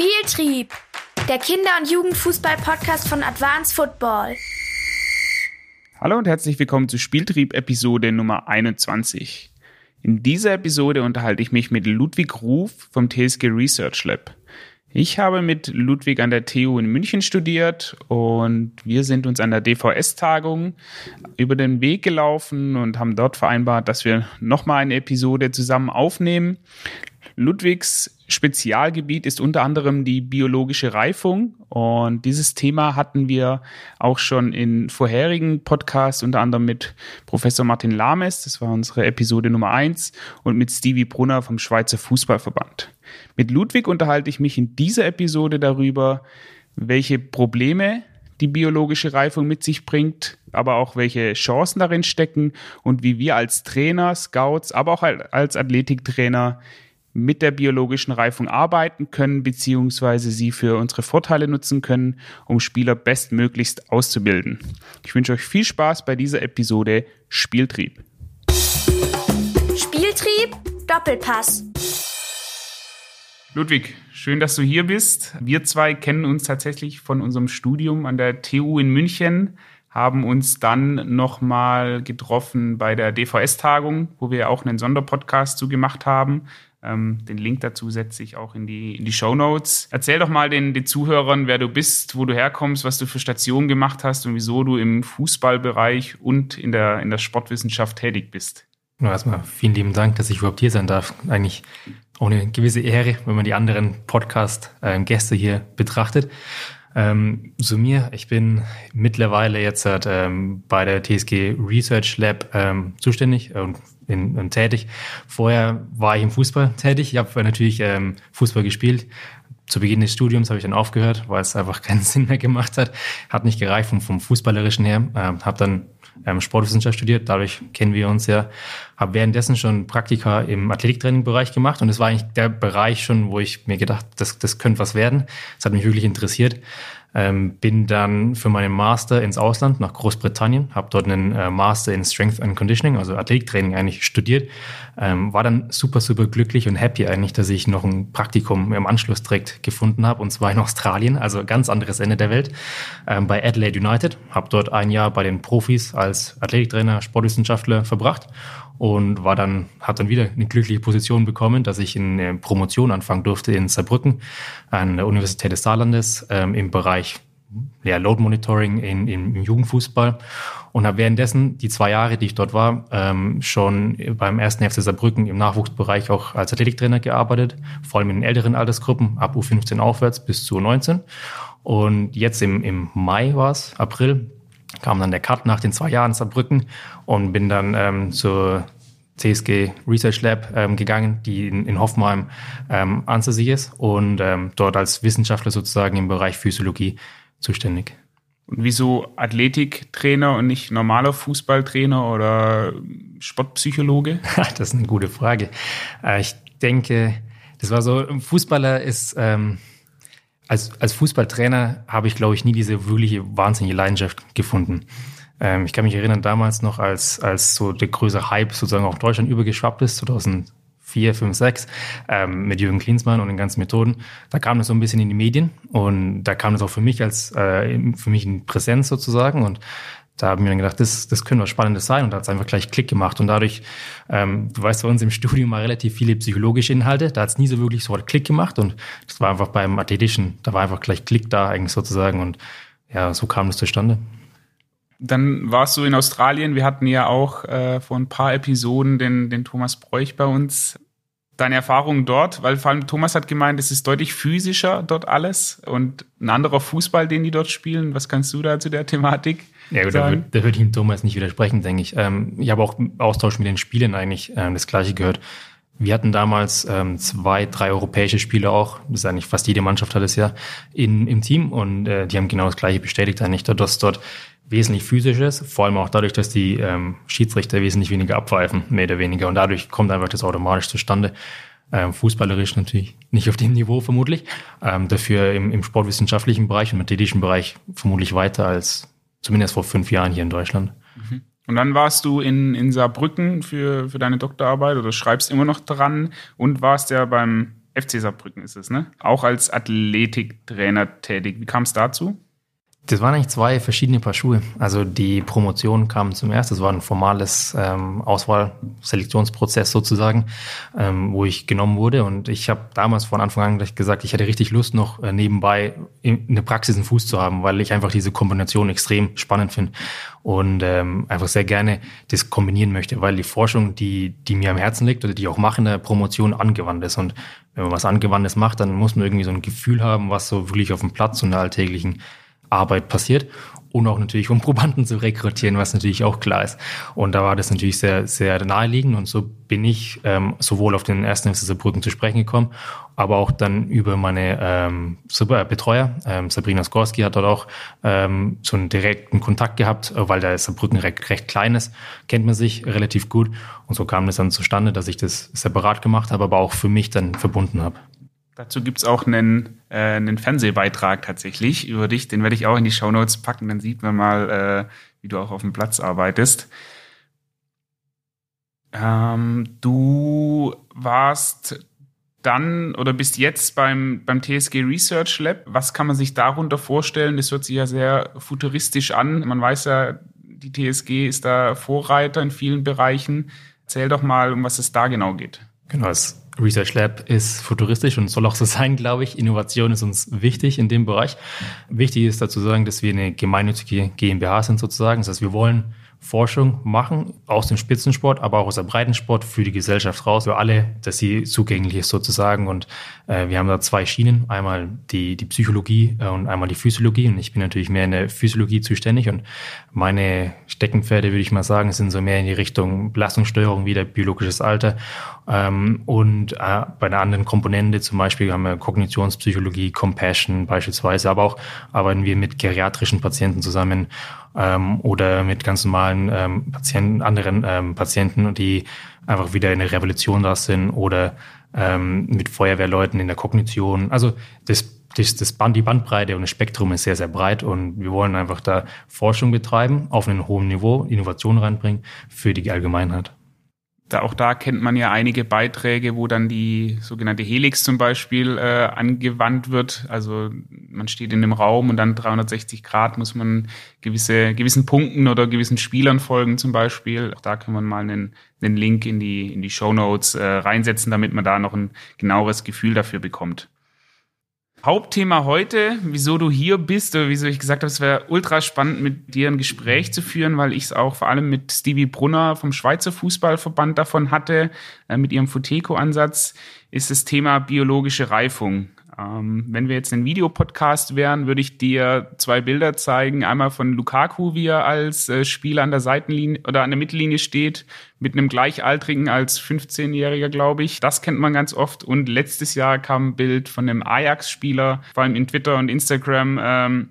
Spieltrieb, der Kinder- und Jugendfußball-Podcast von Advanced Football. Hallo und herzlich willkommen zu Spieltrieb Episode Nummer 21. In dieser Episode unterhalte ich mich mit Ludwig Ruf vom TSG Research Lab. Ich habe mit Ludwig an der TU in München studiert und wir sind uns an der DVS-Tagung über den Weg gelaufen und haben dort vereinbart, dass wir nochmal eine Episode zusammen aufnehmen. Ludwigs Spezialgebiet ist unter anderem die biologische Reifung. Und dieses Thema hatten wir auch schon in vorherigen Podcasts, unter anderem mit Professor Martin Lames, das war unsere Episode Nummer eins, und mit Stevie Brunner vom Schweizer Fußballverband. Mit Ludwig unterhalte ich mich in dieser Episode darüber, welche Probleme die biologische Reifung mit sich bringt, aber auch welche Chancen darin stecken und wie wir als Trainer, Scouts, aber auch als Athletiktrainer mit der biologischen Reifung arbeiten können, beziehungsweise sie für unsere Vorteile nutzen können, um Spieler bestmöglichst auszubilden. Ich wünsche euch viel Spaß bei dieser Episode Spieltrieb. Spieltrieb Doppelpass. Ludwig, schön, dass du hier bist. Wir zwei kennen uns tatsächlich von unserem Studium an der TU in München, haben uns dann nochmal getroffen bei der DVS-Tagung, wo wir auch einen Sonderpodcast zu gemacht haben. Ähm, den Link dazu setze ich auch in die, in die Show Notes. Erzähl doch mal den, den Zuhörern, wer du bist, wo du herkommst, was du für Stationen gemacht hast und wieso du im Fußballbereich und in der, in der Sportwissenschaft tätig bist. Nur erstmal vielen lieben Dank, dass ich überhaupt hier sein darf. Eigentlich ohne gewisse Ehre, wenn man die anderen Podcast-Gäste hier betrachtet. Ähm, zu mir, ich bin mittlerweile jetzt ähm, bei der TSG Research Lab ähm, zuständig und in, in, tätig. Vorher war ich im Fußball tätig. Ich habe natürlich ähm, Fußball gespielt. Zu Beginn des Studiums habe ich dann aufgehört, weil es einfach keinen Sinn mehr gemacht hat. Hat nicht gereicht vom, vom Fußballerischen her. Ähm, habe dann ähm, Sportwissenschaft studiert, dadurch kennen wir uns ja. Habe währenddessen schon Praktika im Athletiktraining-Bereich gemacht und es war eigentlich der Bereich schon, wo ich mir gedacht, das, das könnte was werden. Das hat mich wirklich interessiert. Ähm, bin dann für meinen Master ins Ausland nach Großbritannien, habe dort einen äh, Master in Strength and Conditioning, also Athletiktraining eigentlich studiert. Ähm, war dann super, super glücklich und happy eigentlich, dass ich noch ein Praktikum im Anschluss direkt gefunden habe und zwar in Australien, also ganz anderes Ende der Welt, ähm, bei Adelaide United. Habe dort ein Jahr bei den Profis als Athletiktrainer, Sportwissenschaftler verbracht und war dann, hat dann wieder eine glückliche Position bekommen, dass ich in eine Promotion anfangen durfte in Saarbrücken an der Universität des Saarlandes ähm, im Bereich ja, Load Monitoring in, im Jugendfußball und habe währenddessen die zwei Jahre, die ich dort war, ähm, schon beim ersten FC Saarbrücken im Nachwuchsbereich auch als Athletiktrainer gearbeitet, vor allem in den älteren Altersgruppen, ab U15 aufwärts bis zu U19. Und jetzt im, im Mai war es, April, kam dann der Cut nach den zwei Jahren Saarbrücken und bin dann ähm, zur CSG Research Lab ähm, gegangen, die in, in Hoffenheim ähm, ansässig ist und ähm, dort als Wissenschaftler sozusagen im Bereich Physiologie zuständig. Und wieso Athletiktrainer und nicht normaler Fußballtrainer oder Sportpsychologe? das ist eine gute Frage. Äh, ich denke, das war so, ein Fußballer ist ähm, als, als Fußballtrainer habe ich, glaube ich, nie diese wirkliche wahnsinnige Leidenschaft gefunden. Ähm, ich kann mich erinnern, damals noch, als, als so der größere Hype sozusagen auf Deutschland übergeschwappt ist, 2004, 5, 6, ähm, mit Jürgen Klinsmann und den ganzen Methoden, da kam das so ein bisschen in die Medien und da kam das auch für mich als, äh, für mich in Präsenz sozusagen und da haben wir dann gedacht, das, das könnte was Spannendes sein und da hat es einfach gleich Klick gemacht. Und dadurch, ähm, du weißt bei uns im Studium mal relativ viele psychologische Inhalte, da hat es nie so wirklich so Klick gemacht und das war einfach beim Athletischen, da war einfach gleich Klick da eigentlich sozusagen und ja, so kam das zustande. Dann warst du in Australien. Wir hatten ja auch äh, vor ein paar Episoden den, den Thomas Bräuch bei uns deine Erfahrungen dort? Weil vor allem Thomas hat gemeint, es ist deutlich physischer dort alles und ein anderer Fußball, den die dort spielen. Was kannst du da zu der Thematik ja, gut? Da, würde ich ihm Thomas nicht widersprechen, denke ich. Ähm, ich habe auch im Austausch mit den Spielern eigentlich ähm, das Gleiche gehört. Wir hatten damals ähm, zwei, drei europäische Spieler auch, das ist eigentlich fast jede Mannschaft hat es ja, in, im Team und äh, die haben genau das Gleiche bestätigt eigentlich, dass dort wesentlich physisches, vor allem auch dadurch, dass die ähm, Schiedsrichter wesentlich weniger abpfeifen, mehr oder weniger. Und dadurch kommt einfach das automatisch zustande. Ähm, fußballerisch natürlich nicht auf dem Niveau vermutlich, ähm, dafür im, im sportwissenschaftlichen Bereich und athletischen Bereich vermutlich weiter als zumindest vor fünf Jahren hier in Deutschland. Mhm. Und dann warst du in, in Saarbrücken für, für deine Doktorarbeit oder schreibst immer noch dran und warst ja beim FC Saarbrücken ist es, ne? Auch als Athletiktrainer tätig. Wie kam es dazu? Das waren eigentlich zwei verschiedene Paar Schuhe. Also die Promotion kam zum ersten, das war ein formales ähm, Auswahlselektionsprozess sozusagen, ähm, wo ich genommen wurde. Und ich habe damals von Anfang an gesagt, ich hätte richtig Lust, noch äh, nebenbei in, in der Praxis einen Fuß zu haben, weil ich einfach diese Kombination extrem spannend finde und ähm, einfach sehr gerne das kombinieren möchte, weil die Forschung, die, die mir am Herzen liegt oder die ich auch mache in der Promotion, angewandt ist. Und wenn man was Angewandtes macht, dann muss man irgendwie so ein Gefühl haben, was so wirklich auf dem Platz und der alltäglichen Arbeit passiert und auch natürlich, um Probanden zu rekrutieren, was natürlich auch klar ist. Und da war das natürlich sehr, sehr naheliegend und so bin ich ähm, sowohl auf den ersten FC Saarbrücken zu sprechen gekommen, aber auch dann über meine ähm, Betreuer. Ähm, Sabrina Skorski hat dort auch ähm, so einen direkten Kontakt gehabt, weil der Saarbrücken recht, recht klein ist, kennt man sich relativ gut und so kam das dann zustande, dass ich das separat gemacht habe, aber auch für mich dann verbunden habe. Dazu gibt es auch einen, äh, einen Fernsehbeitrag tatsächlich über dich. Den werde ich auch in die Shownotes packen. Dann sieht man mal, äh, wie du auch auf dem Platz arbeitest. Ähm, du warst dann oder bist jetzt beim, beim TSG Research Lab. Was kann man sich darunter vorstellen? Das hört sich ja sehr futuristisch an. Man weiß ja, die TSG ist da Vorreiter in vielen Bereichen. Erzähl doch mal, um was es da genau geht. Genau, es Research Lab ist futuristisch und soll auch so sein, glaube ich. Innovation ist uns wichtig in dem Bereich. Wichtig ist dazu sagen, dass wir eine gemeinnützige GmbH sind sozusagen. Das heißt, wir wollen Forschung machen, aus dem Spitzensport, aber auch aus der Breitensport für die Gesellschaft raus, für alle, dass sie zugänglich ist sozusagen. Und äh, wir haben da zwei Schienen, einmal die, die Psychologie äh, und einmal die Physiologie. Und ich bin natürlich mehr in der Physiologie zuständig. Und meine Steckenpferde, würde ich mal sagen, sind so mehr in die Richtung Belastungssteuerung, wieder biologisches Alter. Ähm, und äh, bei einer anderen Komponente, zum Beispiel haben wir Kognitionspsychologie, Compassion beispielsweise, aber auch arbeiten wir mit geriatrischen Patienten zusammen ähm, oder mit ganz normalen ähm, Patienten, anderen ähm, Patienten, die einfach wieder in der Revolution da sind oder ähm, mit Feuerwehrleuten in der Kognition. Also das das, das Band, die Bandbreite und das Spektrum ist sehr, sehr breit und wir wollen einfach da Forschung betreiben, auf einem hohen Niveau, Innovation reinbringen für die Allgemeinheit da, auch da kennt man ja einige Beiträge, wo dann die sogenannte Helix zum Beispiel äh, angewandt wird. Also man steht in einem Raum und dann 360 Grad muss man gewisse, gewissen Punkten oder gewissen Spielern folgen zum Beispiel. Auch da kann man mal einen, einen Link in die, in die Show Notes äh, reinsetzen, damit man da noch ein genaueres Gefühl dafür bekommt. Hauptthema heute, wieso du hier bist oder wieso ich gesagt habe, es wäre ultra spannend, mit dir ein Gespräch zu führen, weil ich es auch vor allem mit Stevie Brunner vom Schweizer Fußballverband davon hatte, äh, mit ihrem Futeco-Ansatz, ist das Thema biologische Reifung. Ähm, wenn wir jetzt ein Videopodcast wären, würde ich dir zwei Bilder zeigen. Einmal von Lukaku, wie er als äh, Spieler an der Seitenlinie oder an der Mittellinie steht, mit einem Gleichaltrigen als 15-Jähriger, glaube ich. Das kennt man ganz oft. Und letztes Jahr kam ein Bild von einem Ajax-Spieler, vor allem in Twitter und Instagram, ähm,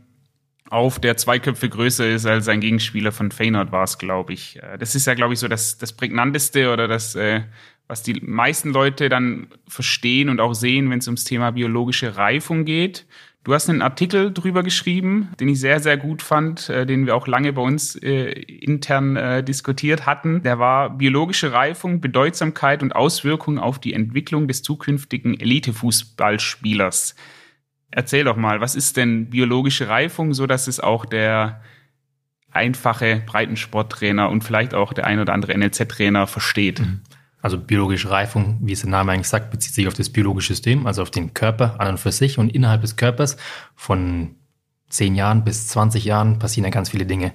auf, der zwei Köpfe größer ist als sein Gegenspieler von Feyenoord war es, glaube ich. Äh, das ist ja, glaube ich, so das, das prägnanteste oder das, äh, was die meisten Leute dann verstehen und auch sehen, wenn es ums Thema biologische Reifung geht. Du hast einen Artikel drüber geschrieben, den ich sehr, sehr gut fand, äh, den wir auch lange bei uns äh, intern äh, diskutiert hatten. Der war biologische Reifung, Bedeutsamkeit und Auswirkungen auf die Entwicklung des zukünftigen Elitefußballspielers. Erzähl doch mal, was ist denn biologische Reifung, so dass es auch der einfache Breitensporttrainer und vielleicht auch der ein oder andere NLZ-Trainer versteht? Mhm. Also biologische Reifung, wie es der Name eigentlich sagt, bezieht sich auf das biologische System, also auf den Körper an und für sich. Und innerhalb des Körpers von zehn Jahren bis 20 Jahren passieren ja ganz viele Dinge.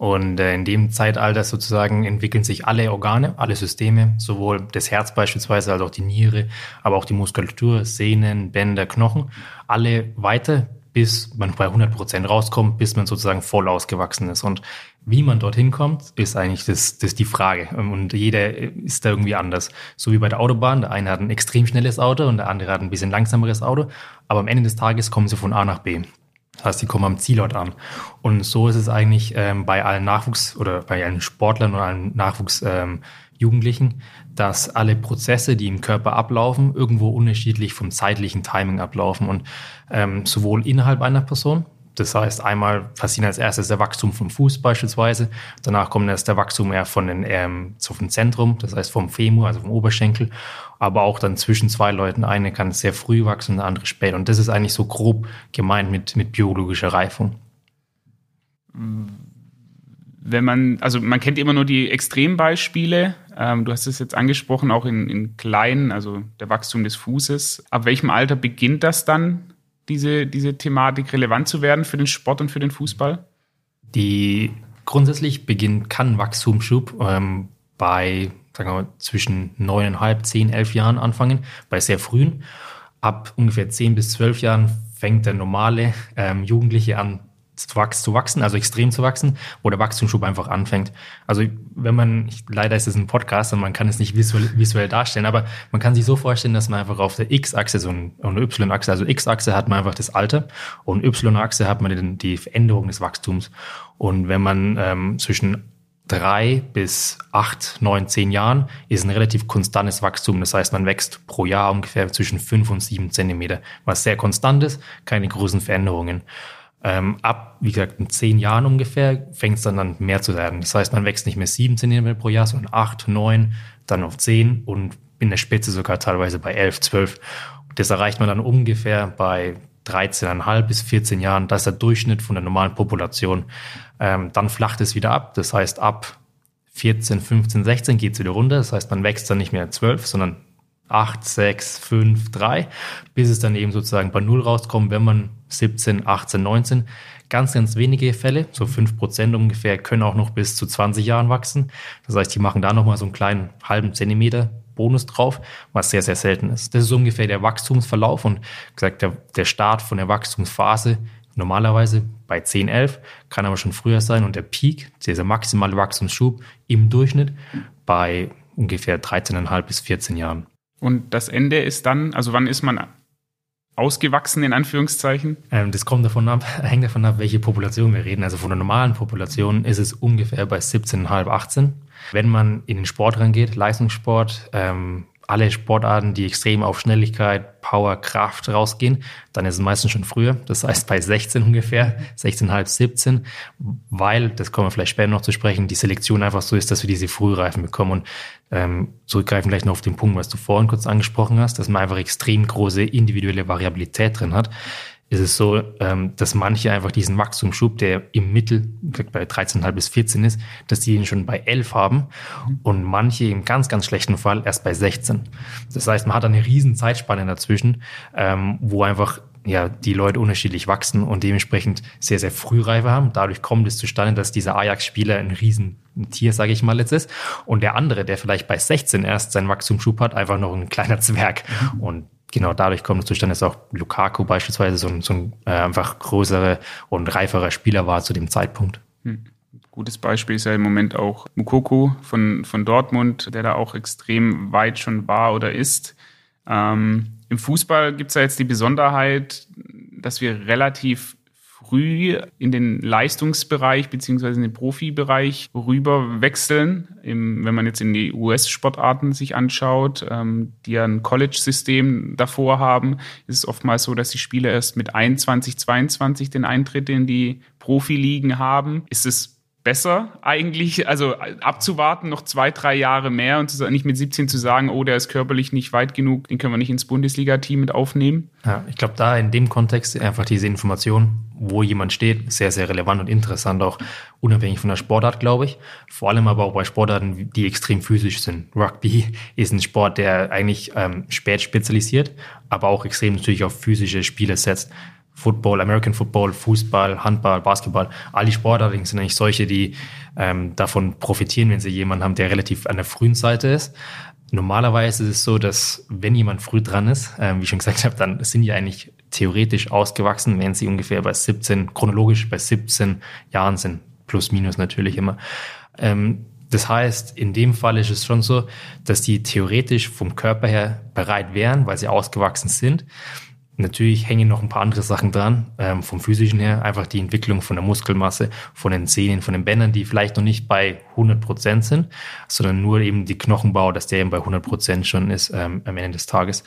Und äh, in dem Zeitalter sozusagen entwickeln sich alle Organe, alle Systeme, sowohl das Herz beispielsweise als auch die Niere, aber auch die Muskulatur, Sehnen, Bänder, Knochen, alle weiter, bis man bei 100 Prozent rauskommt, bis man sozusagen voll ausgewachsen ist. Und wie man dorthin kommt, ist eigentlich das, das die Frage. Und jeder ist da irgendwie anders. So wie bei der Autobahn. Der eine hat ein extrem schnelles Auto und der andere hat ein bisschen langsameres Auto. Aber am Ende des Tages kommen sie von A nach B. Das heißt, sie kommen am Zielort an. Und so ist es eigentlich ähm, bei allen Nachwuchs- oder bei allen Sportlern und allen Nachwuchsjugendlichen, ähm, dass alle Prozesse, die im Körper ablaufen, irgendwo unterschiedlich vom zeitlichen Timing ablaufen. Und ähm, sowohl innerhalb einer Person, Das heißt, einmal passiert als erstes der Wachstum vom Fuß beispielsweise, danach kommt erst der Wachstum eher von den, ähm, so vom Zentrum, das heißt vom Femur, also vom Oberschenkel, aber auch dann zwischen zwei Leuten. Eine kann sehr früh wachsen, der andere spät. Und das ist eigentlich so grob gemeint mit, mit biologischer Reifung. Wenn man, also man kennt immer nur die Extrembeispiele. Ähm, du hast es jetzt angesprochen, auch in, in kleinen, also der Wachstum des Fußes. Ab welchem Alter beginnt das dann? Diese, diese Thematik relevant zu werden für den Sport und für den Fußball? Die grundsätzlich beginnt, kann Wachstumsschub ähm, bei sagen wir mal, zwischen neuneinhalb, zehn, elf Jahren anfangen, bei sehr frühen. Ab ungefähr zehn bis zwölf Jahren fängt der normale ähm, Jugendliche an, zu wachsen, also extrem zu wachsen, wo der Wachstumsschub einfach anfängt. Also wenn man, leider ist es ein Podcast und man kann es nicht visuell, visuell darstellen, aber man kann sich so vorstellen, dass man einfach auf der X-Achse so eine Y-Achse, also X-Achse hat man einfach das Alter und Y-Achse hat man den, die Veränderung des Wachstums. Und wenn man ähm, zwischen drei bis acht, neun, zehn Jahren ist ein relativ konstantes Wachstum. Das heißt, man wächst pro Jahr ungefähr zwischen fünf und sieben Zentimeter, was sehr konstant ist, keine großen Veränderungen. Ähm, ab, wie gesagt, in zehn Jahren ungefähr fängt es dann an mehr zu werden. Das heißt, man wächst nicht mehr sieben Zentimeter pro Jahr, sondern acht, neun, dann auf zehn und in der Spitze sogar teilweise bei elf, zwölf. Das erreicht man dann ungefähr bei 13,5 bis 14 Jahren. Das ist der Durchschnitt von der normalen Population. Ähm, dann flacht es wieder ab. Das heißt, ab 14, 15, 16 geht es wieder runter. Das heißt, man wächst dann nicht mehr 12, sondern 8, 6, 5, 3, bis es dann eben sozusagen bei Null rauskommt, wenn man 17, 18, 19. Ganz, ganz wenige Fälle, so 5 Prozent ungefähr, können auch noch bis zu 20 Jahren wachsen. Das heißt, die machen da nochmal so einen kleinen halben Zentimeter Bonus drauf, was sehr, sehr selten ist. Das ist ungefähr der Wachstumsverlauf und gesagt, der, der Start von der Wachstumsphase normalerweise bei 10, 11, kann aber schon früher sein und der Peak, dieser maximale Wachstumsschub im Durchschnitt bei ungefähr 13,5 bis 14 Jahren. Und das Ende ist dann, also wann ist man ausgewachsen in Anführungszeichen? Ähm, das kommt davon ab, hängt davon ab, welche Population wir reden. Also von der normalen Population ist es ungefähr bei 17,5, 18. Wenn man in den Sport rangeht, Leistungssport, ähm, alle Sportarten, die extrem auf Schnelligkeit, Power, Kraft rausgehen, dann ist es meistens schon früher. Das heißt bei 16 ungefähr, 16,5, 17, weil, das kommen wir vielleicht später noch zu sprechen, die Selektion einfach so ist, dass wir diese Frühreifen bekommen. Und ähm, zurückgreifen gleich noch auf den Punkt, was du vorhin kurz angesprochen hast, dass man einfach extrem große individuelle Variabilität drin hat ist es so, ähm, dass manche einfach diesen Wachstumsschub, der im Mittel bei 13,5 bis 14 ist, dass die ihn schon bei 11 haben und manche im ganz, ganz schlechten Fall erst bei 16. Das heißt, man hat eine riesen Zeitspanne dazwischen, ähm, wo einfach ja, die Leute unterschiedlich wachsen und dementsprechend sehr, sehr Frühreife haben. Dadurch kommt es zustande, dass dieser Ajax-Spieler ein riesen Tier, sage ich mal jetzt ist. Und der andere, der vielleicht bei 16 erst seinen Wachstumsschub hat, einfach noch ein kleiner Zwerg. Und genau dadurch kommt es zustande, dass auch Lukaku beispielsweise so ein, so ein äh, einfach größerer und reiferer Spieler war zu dem Zeitpunkt. Hm. Gutes Beispiel ist ja im Moment auch Mukoko von, von Dortmund, der da auch extrem weit schon war oder ist. Ähm, Im Fußball gibt es ja jetzt die Besonderheit, dass wir relativ früh in den Leistungsbereich beziehungsweise in den Profibereich rüber wechseln. Im, wenn man jetzt in die US-Sportarten sich anschaut, ähm, die ja ein College-System davor haben, ist es oftmals so, dass die Spieler erst mit 21, 22 den Eintritt in die Profiligen haben. Ist es besser eigentlich, also abzuwarten, noch zwei, drei Jahre mehr und nicht mit 17 zu sagen, oh, der ist körperlich nicht weit genug, den können wir nicht ins Bundesliga-Team mit aufnehmen. Ja, ich glaube, da in dem Kontext einfach diese Information, wo jemand steht, sehr, sehr relevant und interessant, auch unabhängig von der Sportart, glaube ich. Vor allem aber auch bei Sportarten, die extrem physisch sind. Rugby ist ein Sport, der eigentlich ähm, spät spezialisiert, aber auch extrem natürlich auf physische Spiele setzt. Football, American Football, Fußball, Handball, Basketball, all die Sportarten sind eigentlich solche, die ähm, davon profitieren, wenn sie jemanden haben, der relativ an der frühen Seite ist. Normalerweise ist es so, dass wenn jemand früh dran ist, ähm, wie ich schon gesagt habe, dann sind die eigentlich theoretisch ausgewachsen, wenn sie ungefähr bei 17, chronologisch bei 17 Jahren sind, plus minus natürlich immer. Ähm, das heißt, in dem Fall ist es schon so, dass die theoretisch vom Körper her bereit wären, weil sie ausgewachsen sind. Natürlich hängen noch ein paar andere Sachen dran, ähm, vom physischen her, einfach die Entwicklung von der Muskelmasse, von den Zähnen, von den Bändern, die vielleicht noch nicht bei 100 Prozent sind, sondern nur eben die Knochenbau, dass der eben bei 100 Prozent schon ist ähm, am Ende des Tages.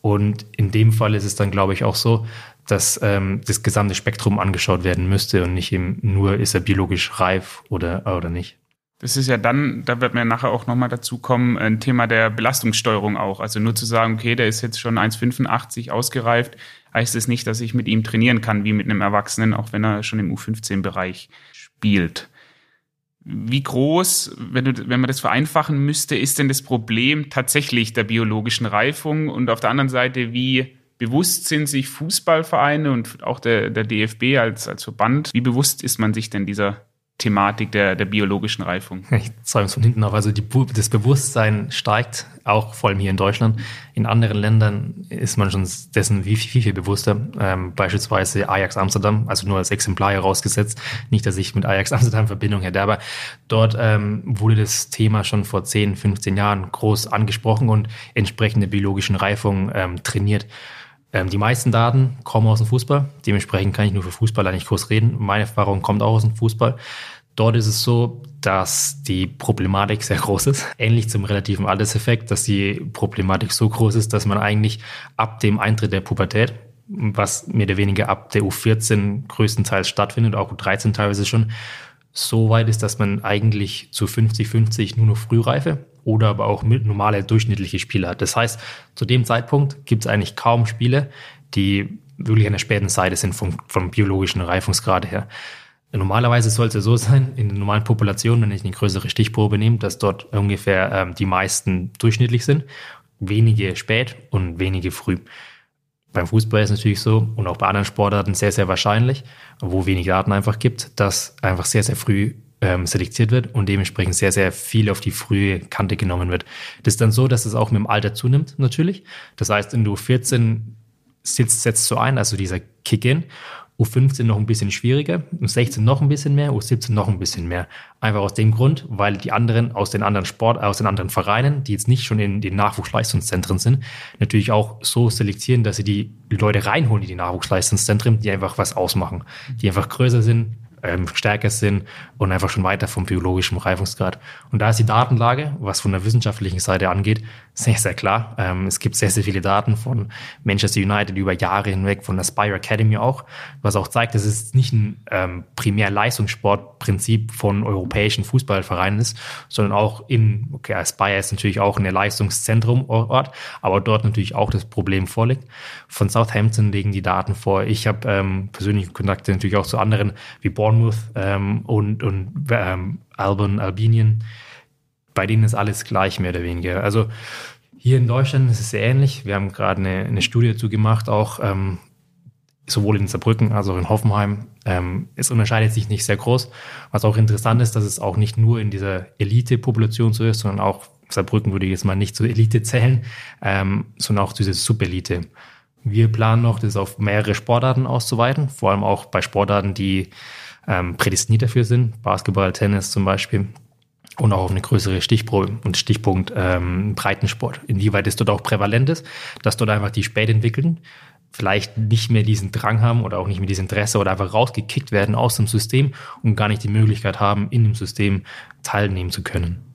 Und in dem Fall ist es dann, glaube ich, auch so, dass ähm, das gesamte Spektrum angeschaut werden müsste und nicht eben nur, ist er biologisch reif oder, oder nicht. Das ist ja dann, da wird mir nachher auch nochmal dazu kommen, ein Thema der Belastungssteuerung auch. Also nur zu sagen, okay, der ist jetzt schon 1,85 ausgereift, heißt es nicht, dass ich mit ihm trainieren kann wie mit einem Erwachsenen, auch wenn er schon im U15-Bereich spielt. Wie groß, wenn, du, wenn man das vereinfachen müsste, ist denn das Problem tatsächlich der biologischen Reifung? Und auf der anderen Seite, wie bewusst sind sich Fußballvereine und auch der, der DFB als, als Verband, wie bewusst ist man sich denn dieser Thematik der, der biologischen Reifung. Ich zeige es von hinten auf. Also die, das Bewusstsein steigt, auch vor allem hier in Deutschland. In anderen Ländern ist man schon dessen wie viel, viel bewusster. Ähm, beispielsweise Ajax Amsterdam, also nur als Exemplar herausgesetzt. Nicht, dass ich mit Ajax Amsterdam Verbindung hätte, aber dort ähm, wurde das Thema schon vor 10, 15 Jahren groß angesprochen und entsprechende biologischen Reifung ähm, trainiert. Ähm, die meisten Daten kommen aus dem Fußball. Dementsprechend kann ich nur für Fußballer nicht groß reden. Meine Erfahrung kommt auch aus dem Fußball. Dort ist es so, dass die Problematik sehr groß ist. Ähnlich zum relativen Alterseffekt, dass die Problematik so groß ist, dass man eigentlich ab dem Eintritt der Pubertät, was mehr oder weniger ab der U14 größtenteils stattfindet, auch U13 teilweise schon, so weit ist, dass man eigentlich zu 50-50 nur noch Frühreife oder aber auch normale durchschnittliche Spieler. Das heißt, zu dem Zeitpunkt gibt es eigentlich kaum Spiele, die wirklich an der späten Seite sind vom, vom biologischen Reifungsgrad her. Normalerweise sollte es so sein, in der normalen Population, wenn ich eine größere Stichprobe nehme, dass dort ungefähr ähm, die meisten durchschnittlich sind, wenige spät und wenige früh. Beim Fußball ist es natürlich so und auch bei anderen Sportarten sehr, sehr wahrscheinlich, wo wenig Daten einfach gibt, dass einfach sehr, sehr früh ähm, selektiert wird und dementsprechend sehr, sehr viel auf die frühe Kante genommen wird. Das ist dann so, dass es auch mit dem Alter zunimmt, natürlich. Das heißt, in du 14 sitzt, setzt so ein, also dieser Kick-In U15 noch ein bisschen schwieriger, U16 noch ein bisschen mehr, U17 noch ein bisschen mehr. Einfach aus dem Grund, weil die anderen aus den anderen Sport, aus den anderen Vereinen, die jetzt nicht schon in den Nachwuchsleistungszentren sind, natürlich auch so selektieren, dass sie die Leute reinholen in die Nachwuchsleistungszentren, die einfach was ausmachen, die einfach größer sind, ähm, stärker sind und einfach schon weiter vom biologischen Reifungsgrad. Und da ist die Datenlage, was von der wissenschaftlichen Seite angeht, sehr, sehr klar. Ähm, es gibt sehr, sehr viele Daten von Manchester United über Jahre hinweg, von der Spire Academy auch, was auch zeigt, dass es nicht ein ähm, primär Leistungssportprinzip von europäischen Fußballvereinen ist, sondern auch in, okay, Aspire ist natürlich auch ein Leistungszentrum Ort, aber dort natürlich auch das Problem vorliegt. Von Southampton legen die Daten vor. Ich habe ähm, persönliche Kontakte natürlich auch zu anderen wie Bournemouth ähm, und, und ähm, Alban, Albinien bei denen ist alles gleich, mehr oder weniger. Also hier in Deutschland ist es sehr ähnlich. Wir haben gerade eine, eine Studie dazu gemacht, auch ähm, sowohl in Saarbrücken als auch in Hoffenheim. Ähm, es unterscheidet sich nicht sehr groß. Was auch interessant ist, dass es auch nicht nur in dieser Elite-Population so ist, sondern auch Saarbrücken würde ich jetzt mal nicht zur Elite zählen, ähm, sondern auch diese Subelite. Wir planen noch, das auf mehrere Sportarten auszuweiten, vor allem auch bei Sportarten, die ähm, prädestiniert dafür sind, Basketball, Tennis zum Beispiel und auch auf eine größere Stichprobe und Stichpunkt ähm, Breitensport. Inwieweit es dort auch prävalent ist, dass dort einfach die spät vielleicht nicht mehr diesen Drang haben oder auch nicht mehr dieses Interesse oder einfach rausgekickt werden aus dem System und gar nicht die Möglichkeit haben, in dem System teilnehmen zu können.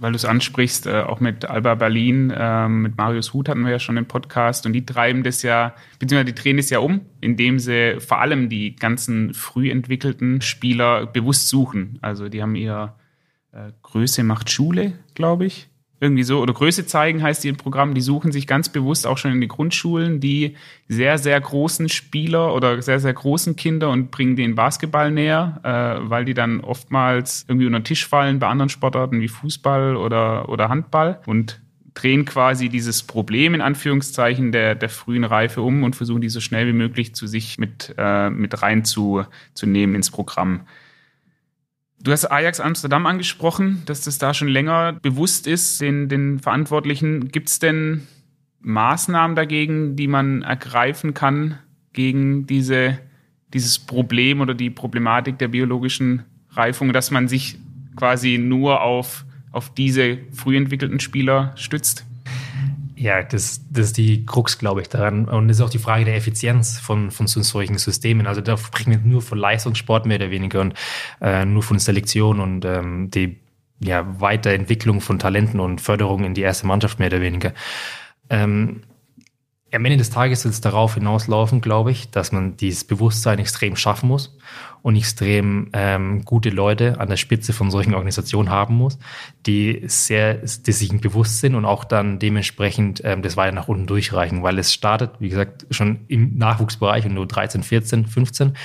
Weil du es ansprichst, äh, auch mit Alba Berlin, äh, mit Marius Huth hatten wir ja schon im Podcast und die treiben das ja, beziehungsweise die drehen das ja um, indem sie vor allem die ganzen früh entwickelten Spieler bewusst suchen. Also die haben ihr äh, Größe macht Schule, glaube ich. Irgendwie so. Oder Größe zeigen heißt die im Programm. Die suchen sich ganz bewusst auch schon in den Grundschulen die sehr, sehr großen Spieler oder sehr, sehr großen Kinder und bringen den Basketball näher, äh, weil die dann oftmals irgendwie unter den Tisch fallen bei anderen Sportarten wie Fußball oder, oder Handball und drehen quasi dieses Problem in Anführungszeichen der, der frühen Reife um und versuchen die so schnell wie möglich zu sich mit, äh, mit rein zu, zu nehmen ins Programm. Du hast Ajax Amsterdam angesprochen, dass das da schon länger bewusst ist, den, den Verantwortlichen. Gibt es denn Maßnahmen dagegen, die man ergreifen kann gegen diese, dieses Problem oder die Problematik der biologischen Reifung, dass man sich quasi nur auf, auf diese früh entwickelten Spieler stützt? Ja, das, das ist die Krux, glaube ich, daran. Und das ist auch die Frage der Effizienz von, von so solchen Systemen. Also da sprechen wir nur von Leistungssport mehr oder weniger und äh, nur von Selektion und ähm, die ja, Weiterentwicklung von Talenten und Förderung in die erste Mannschaft mehr oder weniger. Ähm, am Ende des Tages wird es darauf hinauslaufen, glaube ich, dass man dieses Bewusstsein extrem schaffen muss und extrem ähm, gute Leute an der Spitze von solchen Organisationen haben muss, die sehr, die sich bewusst sind und auch dann dementsprechend ähm, das weiter nach unten durchreichen, weil es startet, wie gesagt, schon im Nachwuchsbereich und nur 13, 14, 15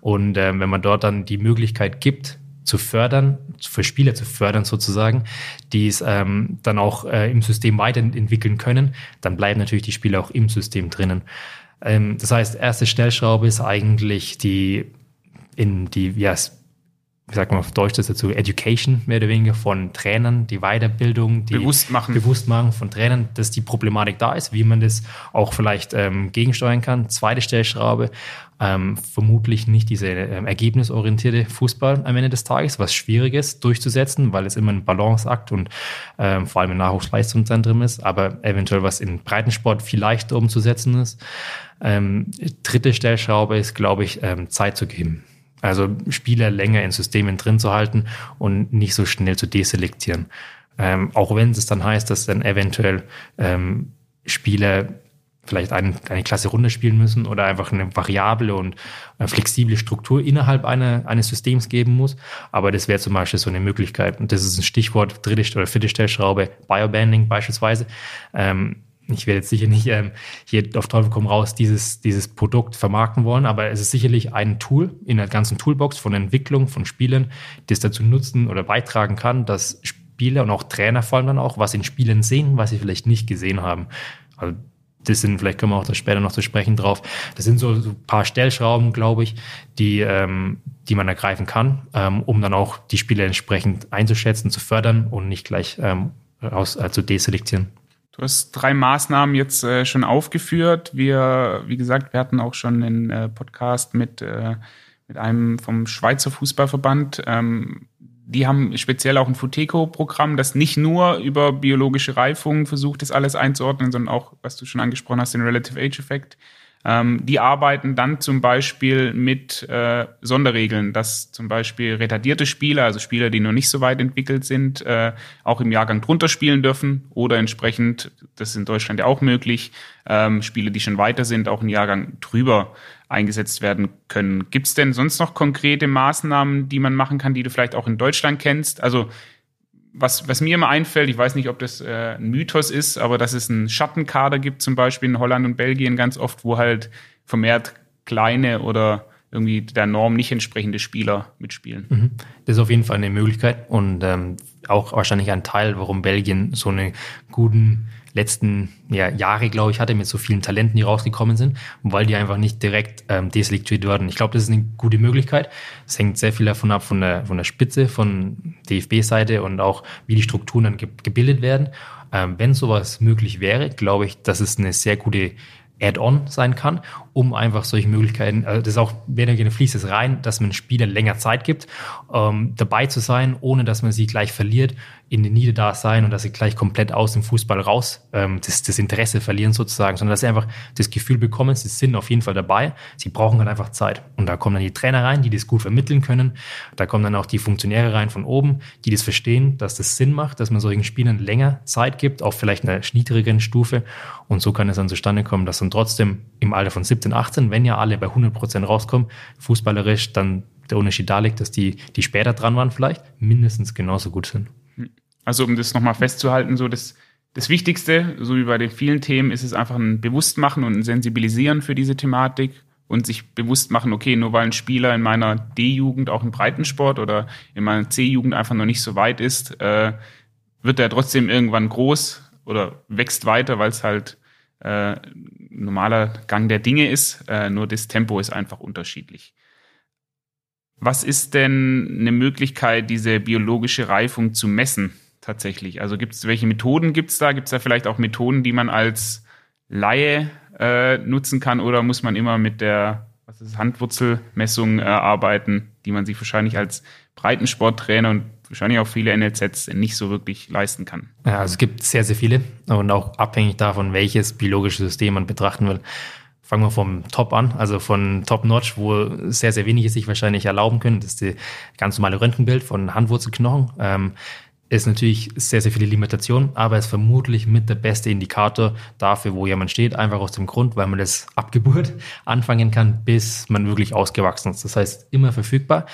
und ähm, wenn man dort dann die Möglichkeit gibt, zu fördern, für Spieler zu fördern sozusagen, die es ähm, dann auch äh, im System weiterentwickeln können, dann bleiben natürlich die Spieler auch im System drinnen. Ähm, das heißt, erste Stellschraube ist eigentlich die in die, ja, wie sagt man auf Deutsch das dazu, Education mehr oder weniger von Trainern, die Weiterbildung, die Bewusstmachen. Bewusstmachen von Trainern, dass die Problematik da ist, wie man das auch vielleicht ähm, gegensteuern kann. Zweite Stellschraube, ähm, vermutlich nicht diese ähm, ergebnisorientierte Fußball am Ende des Tages, was schwierig ist durchzusetzen, weil es immer ein Balanceakt und ähm, vor allem im Nachwuchsleistungszentrum ist, aber eventuell was in Breitensport viel leichter umzusetzen ist. Ähm, dritte Stellschraube ist, glaube ich, ähm, Zeit zu geben also Spieler länger in Systemen drin zu halten und nicht so schnell zu deselektieren. Ähm, auch wenn es dann heißt, dass dann eventuell ähm, Spieler vielleicht ein, eine Klasse runter spielen müssen oder einfach eine variable und eine flexible Struktur innerhalb einer, eines Systems geben muss. Aber das wäre zum Beispiel so eine Möglichkeit. Und das ist ein Stichwort, dritte oder vierte Stellschraube, Biobanding beispielsweise. Ähm, ich werde jetzt sicher nicht ähm, hier auf Teufel komm raus dieses, dieses Produkt vermarkten wollen, aber es ist sicherlich ein Tool in der ganzen Toolbox von Entwicklung von Spielen, das dazu nutzen oder beitragen kann, dass Spieler und auch Trainer vor allem dann auch was in Spielen sehen, was sie vielleicht nicht gesehen haben. Also das sind, vielleicht können wir auch da später noch zu sprechen drauf. Das sind so, so ein paar Stellschrauben, glaube ich, die, ähm, die man ergreifen kann, ähm, um dann auch die Spiele entsprechend einzuschätzen, zu fördern und nicht gleich ähm, aus, äh, zu deselektieren. Du hast drei Maßnahmen jetzt äh, schon aufgeführt. Wir, wie gesagt, wir hatten auch schon einen äh, Podcast mit, äh, mit einem vom Schweizer Fußballverband. Ähm, die haben speziell auch ein Futeco-Programm, das nicht nur über biologische Reifung versucht, das alles einzuordnen, sondern auch, was du schon angesprochen hast, den Relative Age Effekt. Ähm, die arbeiten dann zum Beispiel mit äh, Sonderregeln, dass zum Beispiel retardierte Spieler, also Spieler, die noch nicht so weit entwickelt sind, äh, auch im Jahrgang drunter spielen dürfen oder entsprechend, das ist in Deutschland ja auch möglich, ähm, Spiele, die schon weiter sind, auch im Jahrgang drüber eingesetzt werden können. Gibt es denn sonst noch konkrete Maßnahmen, die man machen kann, die du vielleicht auch in Deutschland kennst? Also was, was mir immer einfällt, ich weiß nicht, ob das äh, ein Mythos ist, aber dass es einen Schattenkader gibt, zum Beispiel in Holland und Belgien ganz oft, wo halt vermehrt kleine oder irgendwie der Norm nicht entsprechende Spieler mitspielen. Mhm. Das ist auf jeden Fall eine Möglichkeit und ähm, auch wahrscheinlich ein Teil, warum Belgien so einen guten letzten ja, Jahre, glaube ich, hatte mit so vielen Talenten, die rausgekommen sind, weil die einfach nicht direkt ähm, deselektiert werden. Ich glaube, das ist eine gute Möglichkeit. Es hängt sehr viel davon ab, von der, von der Spitze, von DFB-Seite und auch, wie die Strukturen dann ge gebildet werden. Ähm, wenn sowas möglich wäre, glaube ich, dass es eine sehr gute Add-on sein kann, um einfach solche Möglichkeiten, also das ist auch weniger fließt es rein, dass man Spielern länger Zeit gibt, ähm, dabei zu sein, ohne dass man sie gleich verliert in den Niederdasein und dass sie gleich komplett aus dem Fußball raus ähm, das, das Interesse verlieren sozusagen, sondern dass sie einfach das Gefühl bekommen, sie sind auf jeden Fall dabei, sie brauchen halt einfach Zeit. Und da kommen dann die Trainer rein, die das gut vermitteln können, da kommen dann auch die Funktionäre rein von oben, die das verstehen, dass das Sinn macht, dass man solchen Spielern länger Zeit gibt, auf vielleicht einer niedrigeren Stufe und so kann es dann zustande kommen, dass dann trotzdem im Alter von 17, 18, wenn ja alle bei 100 Prozent rauskommen, fußballerisch dann der Unterschied da liegt, dass die, die später dran waren vielleicht, mindestens genauso gut sind. Also um das nochmal festzuhalten, so das, das Wichtigste, so wie bei den vielen Themen, ist es einfach ein Bewusstmachen und ein Sensibilisieren für diese Thematik und sich bewusst machen, okay, nur weil ein Spieler in meiner D-Jugend auch im Breitensport oder in meiner C-Jugend einfach noch nicht so weit ist, äh, wird er trotzdem irgendwann groß oder wächst weiter, weil es halt äh, normaler Gang der Dinge ist. Äh, nur das Tempo ist einfach unterschiedlich. Was ist denn eine Möglichkeit, diese biologische Reifung zu messen? tatsächlich? Also gibt es, welche Methoden gibt es da? Gibt es da vielleicht auch Methoden, die man als Laie äh, nutzen kann oder muss man immer mit der was ist, Handwurzelmessung äh, arbeiten, die man sich wahrscheinlich als Breitensporttrainer und wahrscheinlich auch viele NLZs nicht so wirklich leisten kann? Ja, also es gibt sehr, sehr viele und auch abhängig davon, welches biologische System man betrachten will. Fangen wir vom Top an, also von Top-Notch, wo sehr, sehr wenige sich wahrscheinlich erlauben können. Das ist das ganz normale Röntgenbild von Handwurzelknochen. Ähm, ist natürlich sehr, sehr viele Limitationen, aber ist vermutlich mit der beste Indikator dafür, wo jemand steht, einfach aus dem Grund, weil man das ab Geburt anfangen kann, bis man wirklich ausgewachsen ist. Das heißt, immer verfügbar,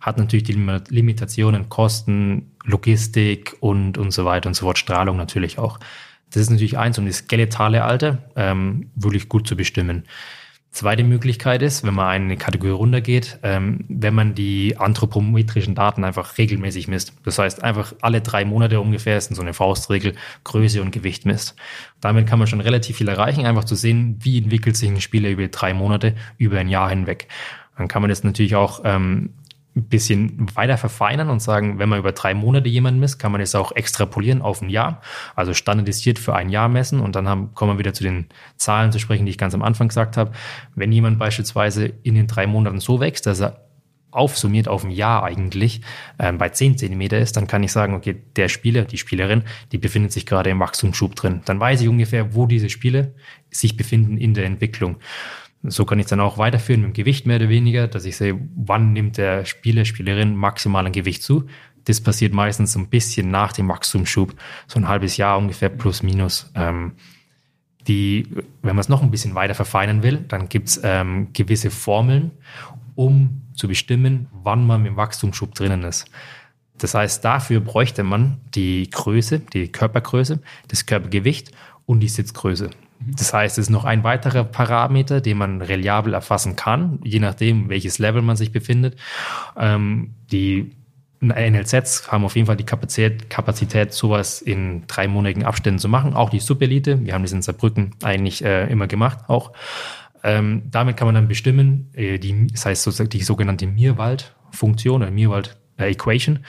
hat natürlich die Limitationen, Kosten, Logistik und, und so weiter und so fort, Strahlung natürlich auch. Das ist natürlich eins, um das skeletale Alter ähm, wirklich gut zu bestimmen. Zweite Möglichkeit ist, wenn man eine Kategorie runtergeht, ähm, wenn man die anthropometrischen Daten einfach regelmäßig misst. Das heißt, einfach alle drei Monate ungefähr ist so eine Faustregel, Größe und Gewicht misst. Damit kann man schon relativ viel erreichen, einfach zu sehen, wie entwickelt sich ein Spieler über drei Monate, über ein Jahr hinweg. Dann kann man das natürlich auch ähm, ein bisschen weiter verfeinern und sagen, wenn man über drei Monate jemanden misst, kann man es auch extrapolieren auf ein Jahr, also standardisiert für ein Jahr messen und dann haben, kommen wir wieder zu den Zahlen zu sprechen, die ich ganz am Anfang gesagt habe. Wenn jemand beispielsweise in den drei Monaten so wächst, dass er aufsummiert auf ein Jahr eigentlich ähm, bei 10 Zentimeter ist, dann kann ich sagen, okay, der Spieler, die Spielerin, die befindet sich gerade im Wachstumsschub drin. Dann weiß ich ungefähr, wo diese Spiele sich befinden in der Entwicklung. So kann ich dann auch weiterführen mit dem Gewicht mehr oder weniger, dass ich sehe, wann nimmt der Spieler, Spielerin maximal an Gewicht zu. Das passiert meistens so ein bisschen nach dem Wachstumsschub, so ein halbes Jahr ungefähr plus minus. Ähm, die, wenn man es noch ein bisschen weiter verfeinern will, dann gibt es ähm, gewisse Formeln, um zu bestimmen, wann man mit dem Wachstumsschub drinnen ist. Das heißt, dafür bräuchte man die Größe, die Körpergröße, das Körpergewicht und die Sitzgröße. Das heißt, es ist noch ein weiterer Parameter, den man reliabel erfassen kann, je nachdem, welches Level man sich befindet. Ähm, die NLZs haben auf jeden Fall die Kapazität, Kapazität, sowas in dreimonatigen Abständen zu machen. Auch die Subelite, wir haben das in Saarbrücken eigentlich äh, immer gemacht, auch. Ähm, damit kann man dann bestimmen, äh, die, das heißt sozusagen die sogenannte Mirwald-Funktion oder Mirwald äh, Equation,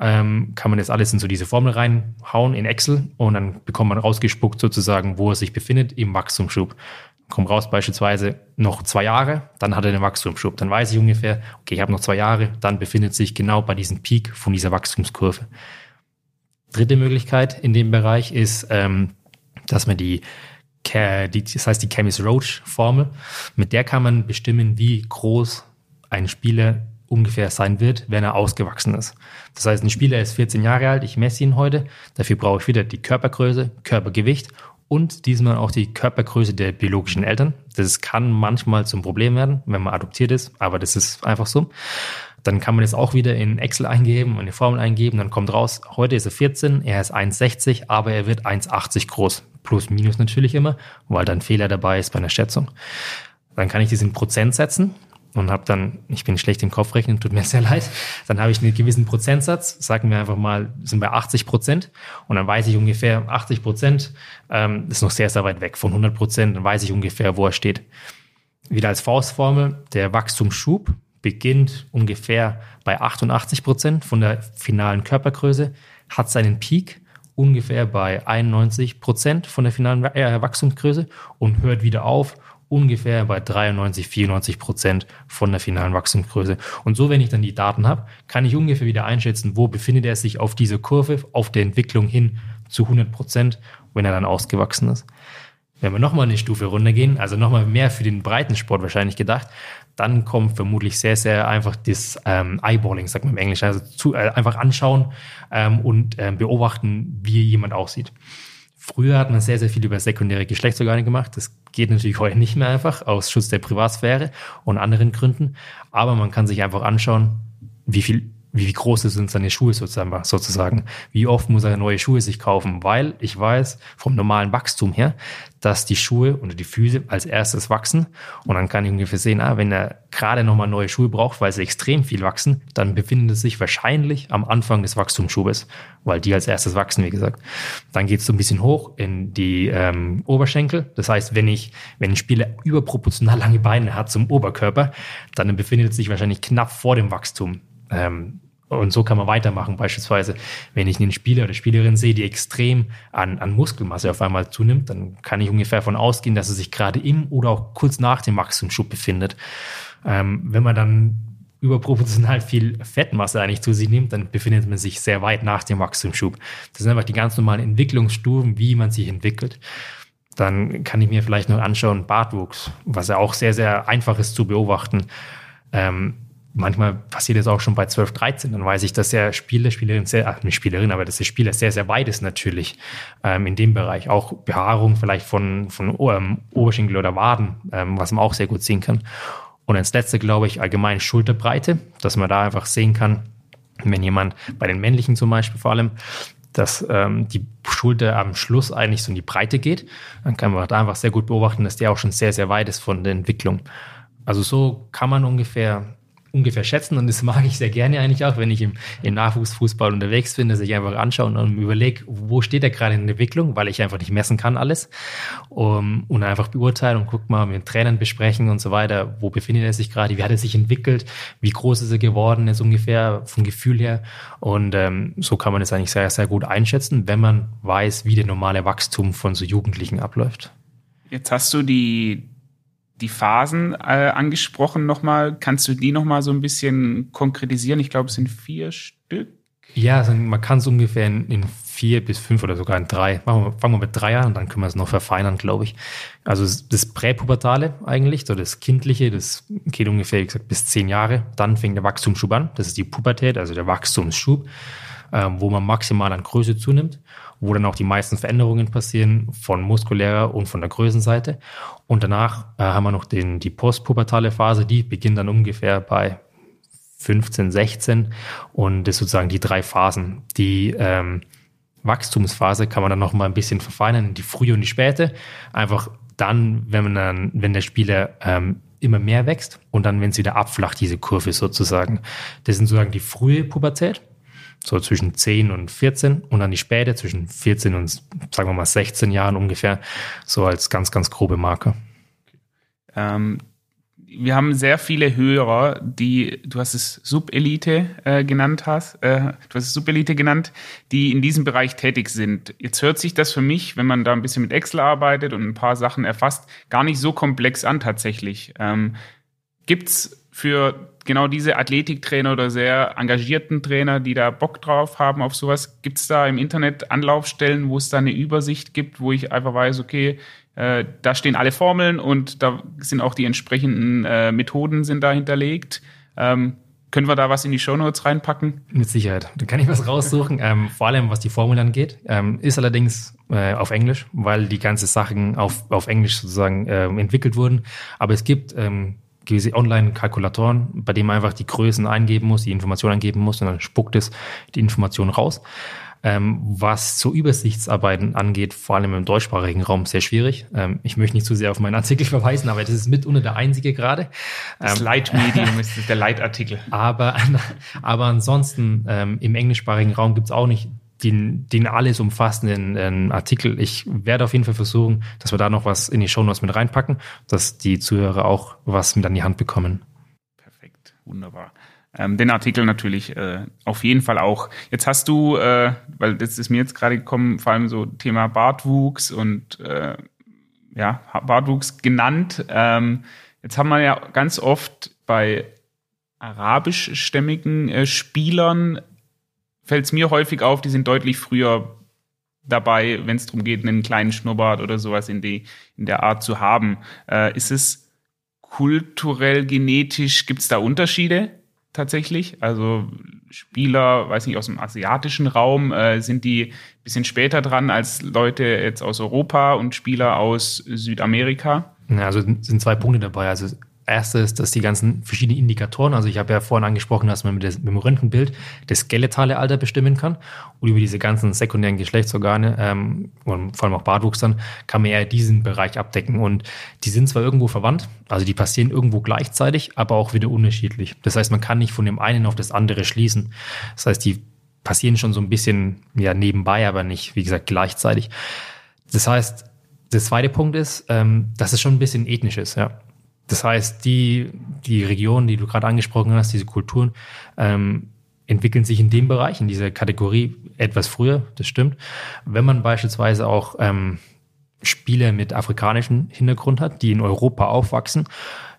ähm, kann man jetzt alles in so diese Formel reinhauen in Excel und dann bekommt man rausgespuckt sozusagen, wo er sich befindet im Wachstumsschub. Kommt raus beispielsweise noch zwei Jahre, dann hat er den Wachstumsschub. Dann weiß ich ungefähr, okay, ich habe noch zwei Jahre, dann befindet sich genau bei diesem Peak von dieser Wachstumskurve. Dritte Möglichkeit in dem Bereich ist, ähm, dass man die die, das heißt die Camis-Roach-Formel, mit der kann man bestimmen, wie groß ein Spieler ungefähr sein wird, wenn er ausgewachsen ist. Das heißt, ein Spieler ist 14 Jahre alt, ich messe ihn heute, dafür brauche ich wieder die Körpergröße, Körpergewicht und diesmal auch die Körpergröße der biologischen Eltern. Das kann manchmal zum Problem werden, wenn man adoptiert ist, aber das ist einfach so. Dann kann man es auch wieder in Excel eingeben und eine Formel eingeben, dann kommt raus, heute ist er 14, er ist 1,60, aber er wird 1,80 groß. Plus, minus natürlich immer, weil dann Fehler dabei ist bei einer Schätzung. Dann kann ich das in Prozent setzen und habe dann, ich bin schlecht im Kopf rechnen, tut mir sehr leid, dann habe ich einen gewissen Prozentsatz, sagen wir einfach mal, sind bei 80 Prozent. Und dann weiß ich ungefähr, 80 Prozent ähm, ist noch sehr, sehr weit weg von 100 Prozent, dann weiß ich ungefähr, wo er steht. Wieder als Faustformel, der Wachstumsschub beginnt ungefähr bei 88 Prozent von der finalen Körpergröße, hat seinen Peak ungefähr bei 91 Prozent von der finalen äh, Wachstumsgröße und hört wieder auf ungefähr bei 93, 94 Prozent von der finalen Wachstumsgröße. Und so, wenn ich dann die Daten habe, kann ich ungefähr wieder einschätzen, wo befindet er sich auf dieser Kurve, auf der Entwicklung hin zu 100 Prozent, wenn er dann ausgewachsen ist. Wenn wir nochmal eine Stufe runtergehen, also nochmal mehr für den Breitensport wahrscheinlich gedacht, dann kommt vermutlich sehr, sehr einfach das ähm, Eyeballing, sagt man im Englischen, also zu, äh, einfach anschauen ähm, und ähm, beobachten, wie jemand aussieht. Früher hat man sehr, sehr viel über sekundäre Geschlechtsorgane gemacht. Das geht natürlich heute nicht mehr einfach aus Schutz der Privatsphäre und anderen Gründen. Aber man kann sich einfach anschauen, wie viel wie, groß sind seine Schuhe sozusagen, wie oft muss er neue Schuhe sich kaufen, weil ich weiß vom normalen Wachstum her, dass die Schuhe oder die Füße als erstes wachsen und dann kann ich ungefähr sehen, ah, wenn er gerade nochmal neue Schuhe braucht, weil sie extrem viel wachsen, dann befindet es sich wahrscheinlich am Anfang des Wachstumsschubes, weil die als erstes wachsen, wie gesagt. Dann geht es so ein bisschen hoch in die ähm, Oberschenkel. Das heißt, wenn ich, wenn ein Spieler überproportional lange Beine hat zum Oberkörper, dann befindet es sich wahrscheinlich knapp vor dem Wachstum. Ähm, und so kann man weitermachen. Beispielsweise, wenn ich einen Spieler oder Spielerin sehe, die extrem an, an Muskelmasse auf einmal zunimmt, dann kann ich ungefähr davon ausgehen, dass er sich gerade im oder auch kurz nach dem Wachstumsschub befindet. Ähm, wenn man dann überproportional viel Fettmasse eigentlich zu sich nimmt, dann befindet man sich sehr weit nach dem Wachstumsschub. Das sind einfach die ganz normalen Entwicklungsstufen, wie man sich entwickelt. Dann kann ich mir vielleicht noch anschauen, Bartwuchs, was ja auch sehr, sehr einfach ist zu beobachten. Ähm, manchmal passiert es auch schon bei 12, 13, dann weiß ich, dass der Spieler, Spielerin, sehr, ach, nicht Spielerin, aber dass der Spieler sehr, sehr weit ist natürlich ähm, in dem Bereich. Auch Behaarung vielleicht von, von ähm, Oberschenkel oder Waden, ähm, was man auch sehr gut sehen kann. Und als letzte glaube ich allgemein Schulterbreite, dass man da einfach sehen kann, wenn jemand bei den männlichen zum Beispiel vor allem, dass ähm, die Schulter am Schluss eigentlich so in die Breite geht, dann kann man da einfach sehr gut beobachten, dass der auch schon sehr, sehr weit ist von der Entwicklung. Also so kann man ungefähr ungefähr schätzen und das mag ich sehr gerne eigentlich auch, wenn ich im, im Nachwuchsfußball unterwegs bin, dass ich einfach anschaue und überlege, wo steht er gerade in der Entwicklung, weil ich einfach nicht messen kann alles um, und einfach beurteilen und guck mal, mit Trainern besprechen und so weiter, wo befindet er sich gerade, wie hat er sich entwickelt, wie groß ist er geworden, ist ungefähr vom Gefühl her und ähm, so kann man das eigentlich sehr, sehr gut einschätzen, wenn man weiß, wie der normale Wachstum von so Jugendlichen abläuft. Jetzt hast du die die Phasen äh, angesprochen nochmal. Kannst du die nochmal so ein bisschen konkretisieren? Ich glaube, es sind vier Stück. Ja, also man kann es ungefähr in, in, vier bis fünf oder sogar in drei. Wir, fangen wir mit drei an und dann können wir es noch verfeinern, glaube ich. Also das Präpubertale eigentlich, so das Kindliche, das geht ungefähr, wie gesagt, bis zehn Jahre. Dann fängt der Wachstumsschub an. Das ist die Pubertät, also der Wachstumsschub, äh, wo man maximal an Größe zunimmt wo dann auch die meisten Veränderungen passieren von muskulärer und von der Größenseite. Und danach äh, haben wir noch den, die postpubertale Phase, die beginnt dann ungefähr bei 15, 16 und das sozusagen die drei Phasen. Die ähm, Wachstumsphase kann man dann noch mal ein bisschen verfeinern, die frühe und die späte. Einfach dann, wenn man dann, wenn der Spieler ähm, immer mehr wächst und dann, wenn es wieder abflacht, diese Kurve sozusagen. Das sind sozusagen die frühe Pubertät so zwischen 10 und 14 und dann die späte zwischen 14 und sagen wir mal 16 Jahren ungefähr, so als ganz, ganz grobe Marke. Ähm, wir haben sehr viele Hörer, die, du hast es Subelite äh, genannt hast, äh, du hast es Subelite genannt, die in diesem Bereich tätig sind. Jetzt hört sich das für mich, wenn man da ein bisschen mit Excel arbeitet und ein paar Sachen erfasst, gar nicht so komplex an tatsächlich. Ähm, gibt's für genau diese Athletiktrainer oder sehr engagierten Trainer, die da Bock drauf haben auf sowas? Gibt es da im Internet Anlaufstellen, wo es da eine Übersicht gibt, wo ich einfach weiß, okay, äh, da stehen alle Formeln und da sind auch die entsprechenden äh, Methoden sind da hinterlegt? Ähm, können wir da was in die Shownotes reinpacken? Mit Sicherheit. Da kann ich was raussuchen. ähm, vor allem, was die Formeln angeht. Ähm, ist allerdings äh, auf Englisch, weil die ganzen Sachen auf, auf Englisch sozusagen äh, entwickelt wurden. Aber es gibt ähm, gewisse Online-Kalkulatoren, bei denen man einfach die Größen eingeben muss, die Informationen eingeben muss und dann spuckt es die Information raus. Ähm, was so Übersichtsarbeiten angeht, vor allem im deutschsprachigen Raum, sehr schwierig. Ähm, ich möchte nicht zu sehr auf meinen Artikel verweisen, aber das ist mitunter der einzige gerade. Das ähm, Leitmedium ist der Leitartikel. Aber, aber ansonsten ähm, im englischsprachigen Raum gibt es auch nicht den, den alles umfassenden äh, Artikel. Ich werde auf jeden Fall versuchen, dass wir da noch was in die Shownotes mit reinpacken, dass die Zuhörer auch was mit an die Hand bekommen. Perfekt, wunderbar. Ähm, den Artikel natürlich äh, auf jeden Fall auch. Jetzt hast du, äh, weil das ist mir jetzt gerade gekommen, vor allem so Thema Bartwuchs und äh, ja, Bartwuchs genannt. Ähm, jetzt haben wir ja ganz oft bei arabischstämmigen äh, Spielern fällt es mir häufig auf, die sind deutlich früher dabei, wenn es darum geht, einen kleinen Schnurrbart oder sowas in, die, in der Art zu haben. Äh, ist es kulturell, genetisch, gibt es da Unterschiede tatsächlich? Also Spieler, weiß nicht, aus dem asiatischen Raum, äh, sind die ein bisschen später dran als Leute jetzt aus Europa und Spieler aus Südamerika? Ja, also sind zwei Punkte dabei. Also erste ist, dass die ganzen verschiedenen Indikatoren, also ich habe ja vorhin angesprochen, dass man mit, dem Röntgenbild das skeletale Alter bestimmen kann und über diese ganzen sekundären Geschlechtsorgane ähm, und vor allem auch Bartwuchs dann, kann man eher diesen Bereich abdecken und die sind zwar irgendwo verwandt, also die passieren irgendwo gleichzeitig, aber auch wieder unterschiedlich. Das heißt, man kann nicht von dem einen auf das andere schließen. Das heißt, die passieren schon so ein bisschen ja nebenbei, aber nicht, wie gesagt, gleichzeitig. Das heißt, der zweite Punkt ist, ähm, dass es schon ein bisschen ethnisch ist, ja. Das heißt, die, die Regionen, die du gerade angesprochen hast, diese Kulturen, ähm, entwickeln sich in dem Bereich, in dieser Kategorie etwas früher, das stimmt. Wenn man beispielsweise auch ähm, Spieler mit afrikanischem Hintergrund hat, die in Europa aufwachsen,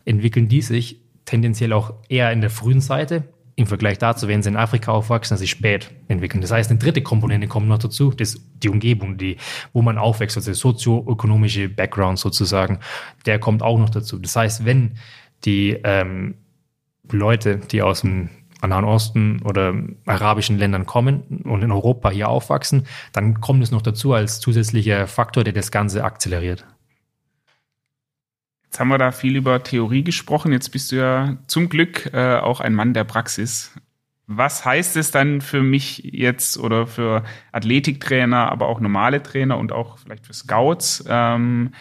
entwickeln die sich tendenziell auch eher in der frühen Seite im Vergleich dazu, wenn sie in Afrika aufwachsen, dass sie spät entwickeln. Das heißt, eine dritte Komponente kommt noch dazu, das die Umgebung, die, wo man aufwächst, also der sozioökonomische Background sozusagen, der kommt auch noch dazu. Das heißt, wenn die ähm, Leute, die aus dem Nahen Osten oder arabischen Ländern kommen und in Europa hier aufwachsen, dann kommt es noch dazu als zusätzlicher Faktor, der das Ganze akzeleriert. Jetzt haben wir da viel über Theorie gesprochen. Jetzt bist du ja zum Glück äh, auch ein Mann der Praxis. Was heißt es dann für mich jetzt oder für Athletiktrainer, aber auch normale Trainer und auch vielleicht für Scouts, ähm,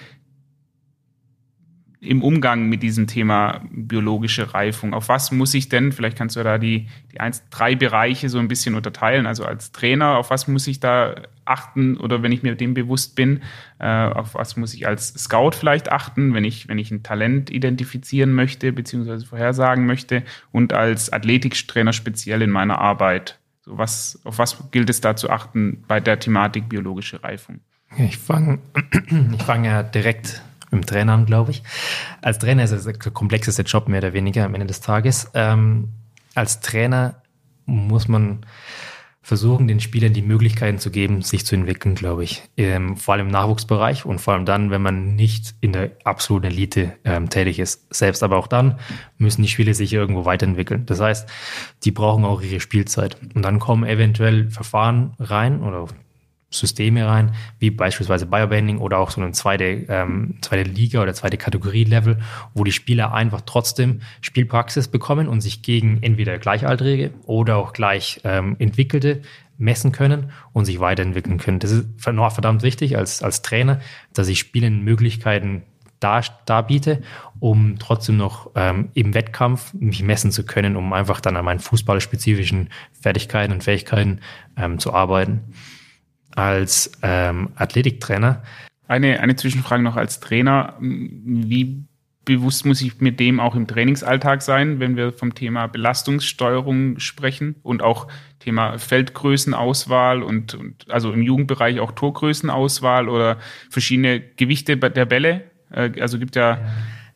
im Umgang mit diesem Thema biologische Reifung? Auf was muss ich denn, vielleicht kannst du da die, die eins, drei Bereiche so ein bisschen unterteilen, also als Trainer, auf was muss ich da achten oder wenn ich mir dem bewusst bin, äh, auf was muss ich als Scout vielleicht achten, wenn ich, wenn ich ein Talent identifizieren möchte, beziehungsweise vorhersagen möchte und als Athletiktrainer speziell in meiner Arbeit. So was, auf was gilt es da zu achten bei der Thematik biologische Reifung? Ich fange ich fang ja direkt mit dem Trainer an, glaube ich. Als Trainer ist es der komplexeste Job mehr oder weniger am Ende des Tages. Ähm, als Trainer muss man versuchen, den Spielern die Möglichkeiten zu geben, sich zu entwickeln, glaube ich. Ähm, vor allem im Nachwuchsbereich und vor allem dann, wenn man nicht in der absoluten Elite ähm, tätig ist. Selbst aber auch dann müssen die Spieler sich irgendwo weiterentwickeln. Das heißt, die brauchen auch ihre Spielzeit. Und dann kommen eventuell Verfahren rein oder Systeme rein, wie beispielsweise Biobanding oder auch so eine zweite, ähm, zweite Liga oder zweite Kategorie-Level, wo die Spieler einfach trotzdem Spielpraxis bekommen und sich gegen entweder Gleichaltrige oder auch gleich ähm, entwickelte messen können und sich weiterentwickeln können. Das ist verdammt wichtig als, als Trainer, dass ich Spielen Möglichkeiten dar, darbiete, um trotzdem noch ähm, im Wettkampf mich messen zu können, um einfach dann an meinen fußballspezifischen Fertigkeiten und Fähigkeiten ähm, zu arbeiten als ähm, Athletiktrainer. Eine, eine Zwischenfrage noch als Trainer. Wie bewusst muss ich mit dem auch im Trainingsalltag sein, wenn wir vom Thema Belastungssteuerung sprechen und auch Thema Feldgrößenauswahl und, und also im Jugendbereich auch Torgrößenauswahl oder verschiedene Gewichte der Bälle? Äh, also gibt ja, ja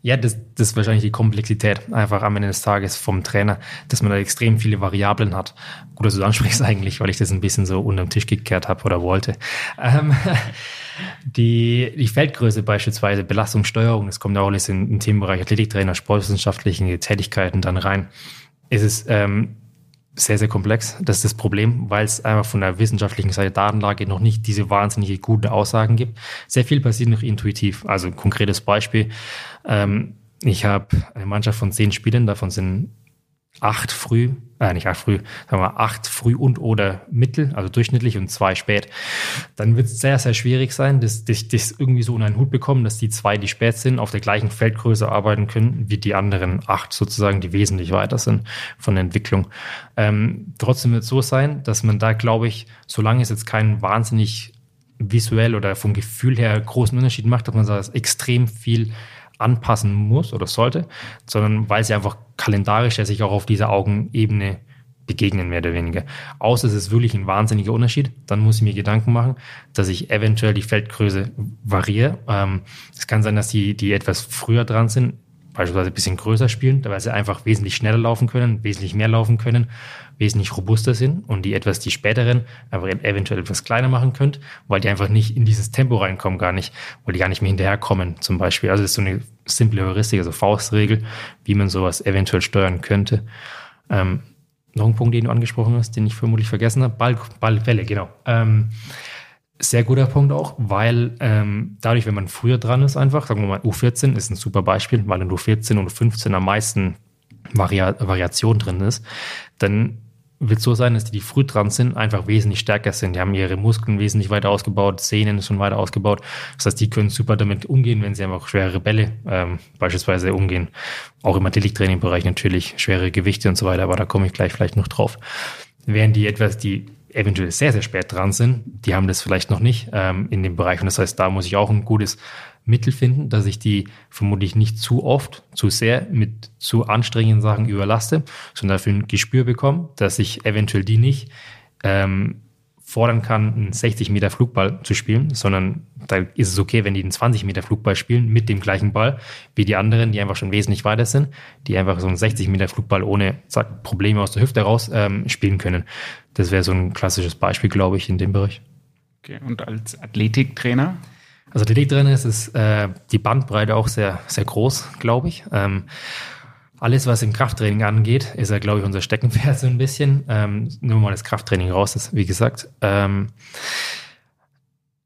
ja, das, das ist wahrscheinlich die Komplexität einfach am Ende des Tages vom Trainer, dass man da extrem viele Variablen hat. Gut, dass du das ansprichst eigentlich, weil ich das ein bisschen so unterm Tisch gekehrt habe oder wollte. Ähm, die, die Feldgröße beispielsweise, Belastungssteuerung, das kommt auch alles in, in Themenbereich Athletiktrainer, sportwissenschaftliche Tätigkeiten dann rein. Es ist ähm, sehr, sehr komplex. Das ist das Problem, weil es einfach von der wissenschaftlichen Seite Datenlage noch nicht diese wahnsinnig guten Aussagen gibt. Sehr viel passiert noch intuitiv. Also ein konkretes Beispiel. Ähm, ich habe eine Mannschaft von zehn Spielern, davon sind acht früh, äh, nicht acht früh, sagen wir acht früh und oder mittel, also durchschnittlich und zwei spät, dann wird es sehr, sehr schwierig sein, dass das, das irgendwie so in einen Hut bekommen, dass die zwei, die spät sind, auf der gleichen Feldgröße arbeiten können, wie die anderen acht sozusagen, die wesentlich weiter sind von der Entwicklung. Ähm, trotzdem wird es so sein, dass man da, glaube ich, solange es jetzt keinen wahnsinnig visuell oder vom Gefühl her großen Unterschied macht, dass man da extrem viel anpassen muss oder sollte, sondern weil sie einfach kalendarisch ja sich auch auf dieser Augenebene begegnen, mehr oder weniger. Außer es ist wirklich ein wahnsinniger Unterschied, dann muss ich mir Gedanken machen, dass ich eventuell die Feldgröße variiere. Ähm, es kann sein, dass die, die etwas früher dran sind, beispielsweise ein bisschen größer spielen, weil sie einfach wesentlich schneller laufen können, wesentlich mehr laufen können, wesentlich robuster sind und die etwas, die späteren, aber eventuell etwas kleiner machen könnt, weil die einfach nicht in dieses Tempo reinkommen, gar nicht, weil die gar nicht mehr hinterherkommen, zum Beispiel. Also das ist so eine simple Heuristik, also Faustregel, wie man sowas eventuell steuern könnte. Ähm, noch ein Punkt, den du angesprochen hast, den ich vermutlich vergessen habe. Ball, Ballwelle, genau. Ähm, sehr guter Punkt auch, weil ähm, dadurch, wenn man früher dran ist, einfach, sagen wir mal, U14 ist ein super Beispiel, weil in U14 und U15 am meisten Varia Variation drin ist, dann wird so sein, dass die, die früh dran sind, einfach wesentlich stärker sind. Die haben ihre Muskeln wesentlich weiter ausgebaut, Zähnen schon weiter ausgebaut. Das heißt, die können super damit umgehen, wenn sie einfach schwere Bälle ähm, beispielsweise umgehen. Auch im Athletiktraining-Bereich natürlich schwere Gewichte und so weiter, aber da komme ich gleich vielleicht noch drauf. Während die etwas, die eventuell sehr, sehr spät dran sind, die haben das vielleicht noch nicht ähm, in dem Bereich. Und das heißt, da muss ich auch ein gutes Mittel finden, dass ich die vermutlich nicht zu oft, zu sehr mit zu anstrengenden Sachen überlaste, sondern dafür ein Gespür bekomme, dass ich eventuell die nicht ähm, fordern kann, einen 60 Meter Flugball zu spielen, sondern da ist es okay, wenn die einen 20 Meter Flugball spielen mit dem gleichen Ball wie die anderen, die einfach schon wesentlich weiter sind, die einfach so einen 60 Meter Flugball ohne sag, Probleme aus der Hüfte raus ähm, spielen können. Das wäre so ein klassisches Beispiel, glaube ich, in dem Bereich. Okay, und als Athletiktrainer? Also Athletiktrainer ist es, äh, die Bandbreite auch sehr, sehr groß, glaube ich. Ähm, alles, was im Krafttraining angeht, ist ja, glaube ich, unser Steckenpferd so ein bisschen. Ähm, nur mal das Krafttraining raus ist, wie gesagt. Ähm,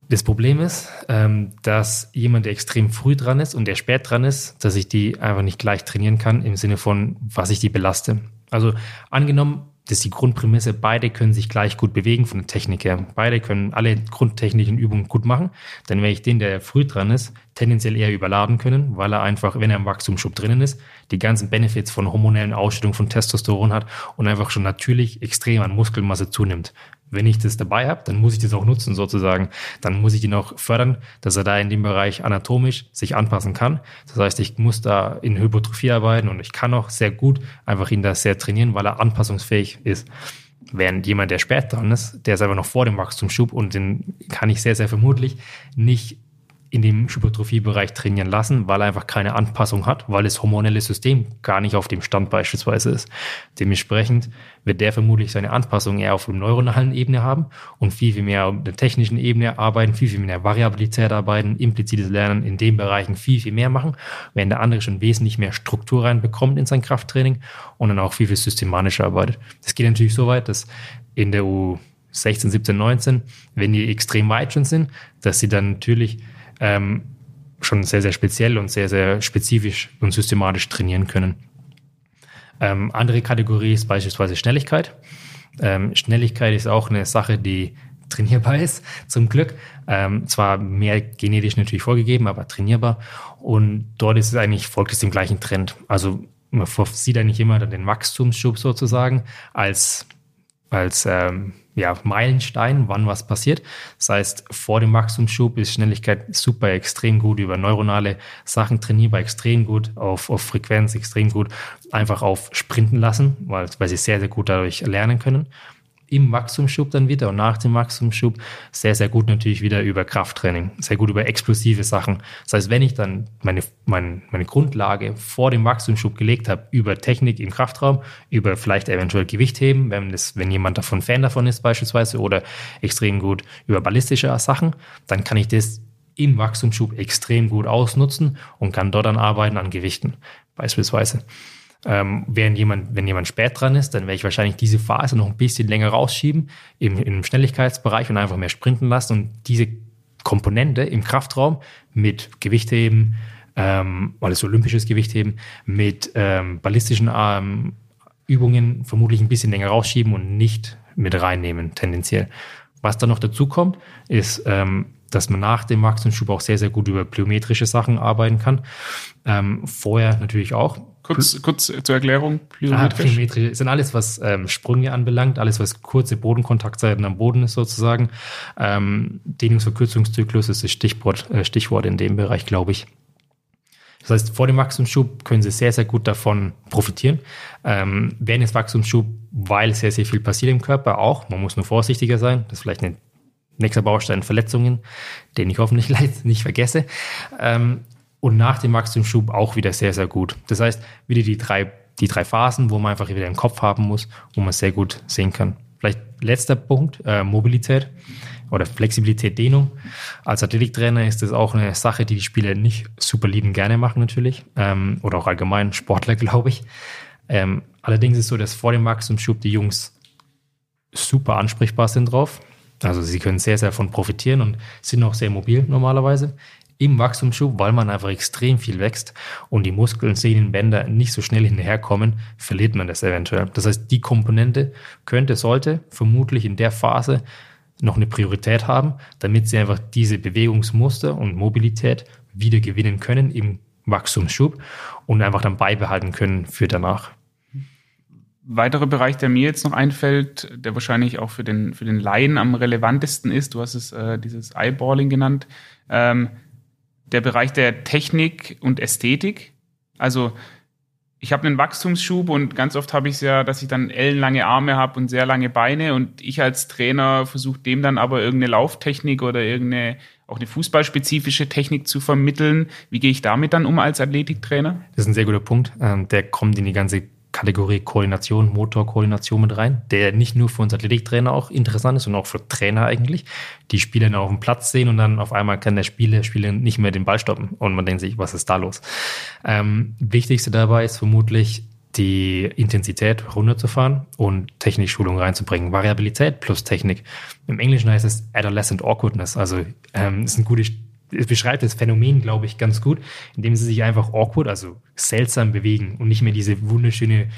das Problem ist, ähm, dass jemand, der extrem früh dran ist und der spät dran ist, dass ich die einfach nicht gleich trainieren kann im Sinne von, was ich die belaste. Also angenommen, das ist die Grundprämisse, beide können sich gleich gut bewegen von der Technik her. Beide können alle grundtechnischen Übungen gut machen. Dann werde ich den, der früh dran ist, tendenziell eher überladen können, weil er einfach, wenn er im Wachstumsschub drinnen ist, die ganzen Benefits von hormonellen Ausschüttung von Testosteron hat und einfach schon natürlich extrem an Muskelmasse zunimmt wenn ich das dabei habe, dann muss ich das auch nutzen sozusagen. Dann muss ich ihn auch fördern, dass er da in dem Bereich anatomisch sich anpassen kann. Das heißt, ich muss da in Hypertrophie arbeiten und ich kann auch sehr gut einfach ihn da sehr trainieren, weil er anpassungsfähig ist. Während jemand, der spät dran ist, der ist einfach noch vor dem Wachstumsschub und den kann ich sehr, sehr vermutlich nicht in dem Hypertrophiebereich trainieren lassen, weil er einfach keine Anpassung hat, weil das hormonelle System gar nicht auf dem Stand beispielsweise ist. Dementsprechend wird der vermutlich seine Anpassung eher auf der neuronalen Ebene haben und viel, viel mehr auf der technischen Ebene arbeiten, viel, viel mehr Variabilität arbeiten, implizites Lernen in den Bereichen viel, viel mehr machen, während der andere schon wesentlich mehr Struktur reinbekommt in sein Krafttraining und dann auch viel, viel systematischer arbeitet. Das geht natürlich so weit, dass in der U 16, 17, 19, wenn die extrem weit schon sind, dass sie dann natürlich ähm, schon sehr, sehr speziell und sehr, sehr spezifisch und systematisch trainieren können. Ähm, andere Kategorie ist beispielsweise Schnelligkeit. Ähm, Schnelligkeit ist auch eine Sache, die trainierbar ist, zum Glück. Ähm, zwar mehr genetisch natürlich vorgegeben, aber trainierbar. Und dort ist es eigentlich, folgt es dem gleichen Trend. Also man sieht eigentlich immer den Wachstumsschub sozusagen als, als ähm, ja, Meilenstein, wann was passiert. Das heißt, vor dem Wachstumsschub ist Schnelligkeit super extrem gut über neuronale Sachen trainierbar, extrem gut auf, auf Frequenz, extrem gut einfach auf Sprinten lassen, weil, weil sie sehr, sehr gut dadurch lernen können im Wachstumsschub dann wieder und nach dem Wachstumsschub sehr, sehr gut natürlich wieder über Krafttraining, sehr gut über explosive Sachen. Das heißt, wenn ich dann meine, meine, meine Grundlage vor dem Wachstumsschub gelegt habe, über Technik im Kraftraum, über vielleicht eventuell Gewichtheben, wenn, das, wenn jemand davon Fan davon ist beispielsweise oder extrem gut über ballistische Sachen, dann kann ich das im Wachstumsschub extrem gut ausnutzen und kann dort dann arbeiten an Gewichten beispielsweise. Ähm, während jemand, wenn jemand spät dran ist, dann werde ich wahrscheinlich diese Phase noch ein bisschen länger rausschieben im, im Schnelligkeitsbereich und einfach mehr sprinten lassen und diese Komponente im Kraftraum mit Gewichtheben, ähm, alles olympisches Gewichtheben, mit ähm, ballistischen ähm, Übungen vermutlich ein bisschen länger rausschieben und nicht mit reinnehmen, tendenziell. Was dann noch dazu kommt, ist, ähm, dass man nach dem Wachstumsschub auch sehr, sehr gut über plyometrische Sachen arbeiten kann. Ähm, vorher natürlich auch. Kurz, kurz zur Erklärung, plyometrisch. Ah, plyometrisch sind alles, was ähm, Sprünge anbelangt, alles, was kurze Bodenkontaktzeiten am Boden ist sozusagen. Ähm, Dehnungsverkürzungszyklus ist das Stichwort, äh, Stichwort in dem Bereich, glaube ich. Das heißt, vor dem Wachstumsschub können Sie sehr, sehr gut davon profitieren. Ähm, während des Wachstumsschub, weil sehr, sehr viel passiert im Körper auch. Man muss nur vorsichtiger sein. Das ist vielleicht eine Nächster Baustein Verletzungen, den ich hoffentlich nicht vergesse. Ähm, und nach dem Wachstumsschub auch wieder sehr, sehr gut. Das heißt, wieder die drei, die drei Phasen, wo man einfach wieder im Kopf haben muss, wo man sehr gut sehen kann. Vielleicht letzter Punkt, äh, Mobilität oder Flexibilität, Dehnung. Als Athletiktrainer ist das auch eine Sache, die die Spieler nicht super lieben gerne machen natürlich. Ähm, oder auch allgemein Sportler, glaube ich. Ähm, allerdings ist es so, dass vor dem Wachstumsschub die Jungs super ansprechbar sind drauf. Also sie können sehr, sehr davon profitieren und sind auch sehr mobil normalerweise im Wachstumsschub, weil man einfach extrem viel wächst und die Muskeln, Sehnen, Bänder nicht so schnell hinterherkommen, verliert man das eventuell. Das heißt, die Komponente könnte, sollte vermutlich in der Phase noch eine Priorität haben, damit sie einfach diese Bewegungsmuster und Mobilität wieder gewinnen können im Wachstumsschub und einfach dann beibehalten können für danach weiterer Bereich, der mir jetzt noch einfällt, der wahrscheinlich auch für den, für den Laien am relevantesten ist, du hast es äh, dieses Eyeballing genannt, ähm, der Bereich der Technik und Ästhetik. Also ich habe einen Wachstumsschub und ganz oft habe ich es ja, dass ich dann ellenlange Arme habe und sehr lange Beine und ich als Trainer versuche dem dann aber irgendeine Lauftechnik oder irgendeine auch eine fußballspezifische Technik zu vermitteln. Wie gehe ich damit dann um als Athletiktrainer? Das ist ein sehr guter Punkt. Ähm, der kommt in die ganze Kategorie Koordination, Motorkoordination mit rein, der nicht nur für uns Athletiktrainer auch interessant ist, sondern auch für Trainer eigentlich, die Spieler dann auf dem Platz sehen und dann auf einmal kann der Spieler, Spieler nicht mehr den Ball stoppen und man denkt sich, was ist da los? Ähm, wichtigste dabei ist vermutlich die Intensität runterzufahren und Technikschulung reinzubringen. Variabilität plus Technik. Im Englischen heißt es Adolescent Awkwardness. Also ähm, ist ein gutes es beschreibt das Phänomen, glaube ich, ganz gut, indem sie sich einfach awkward, also seltsam bewegen und nicht mehr diese wunderschöne,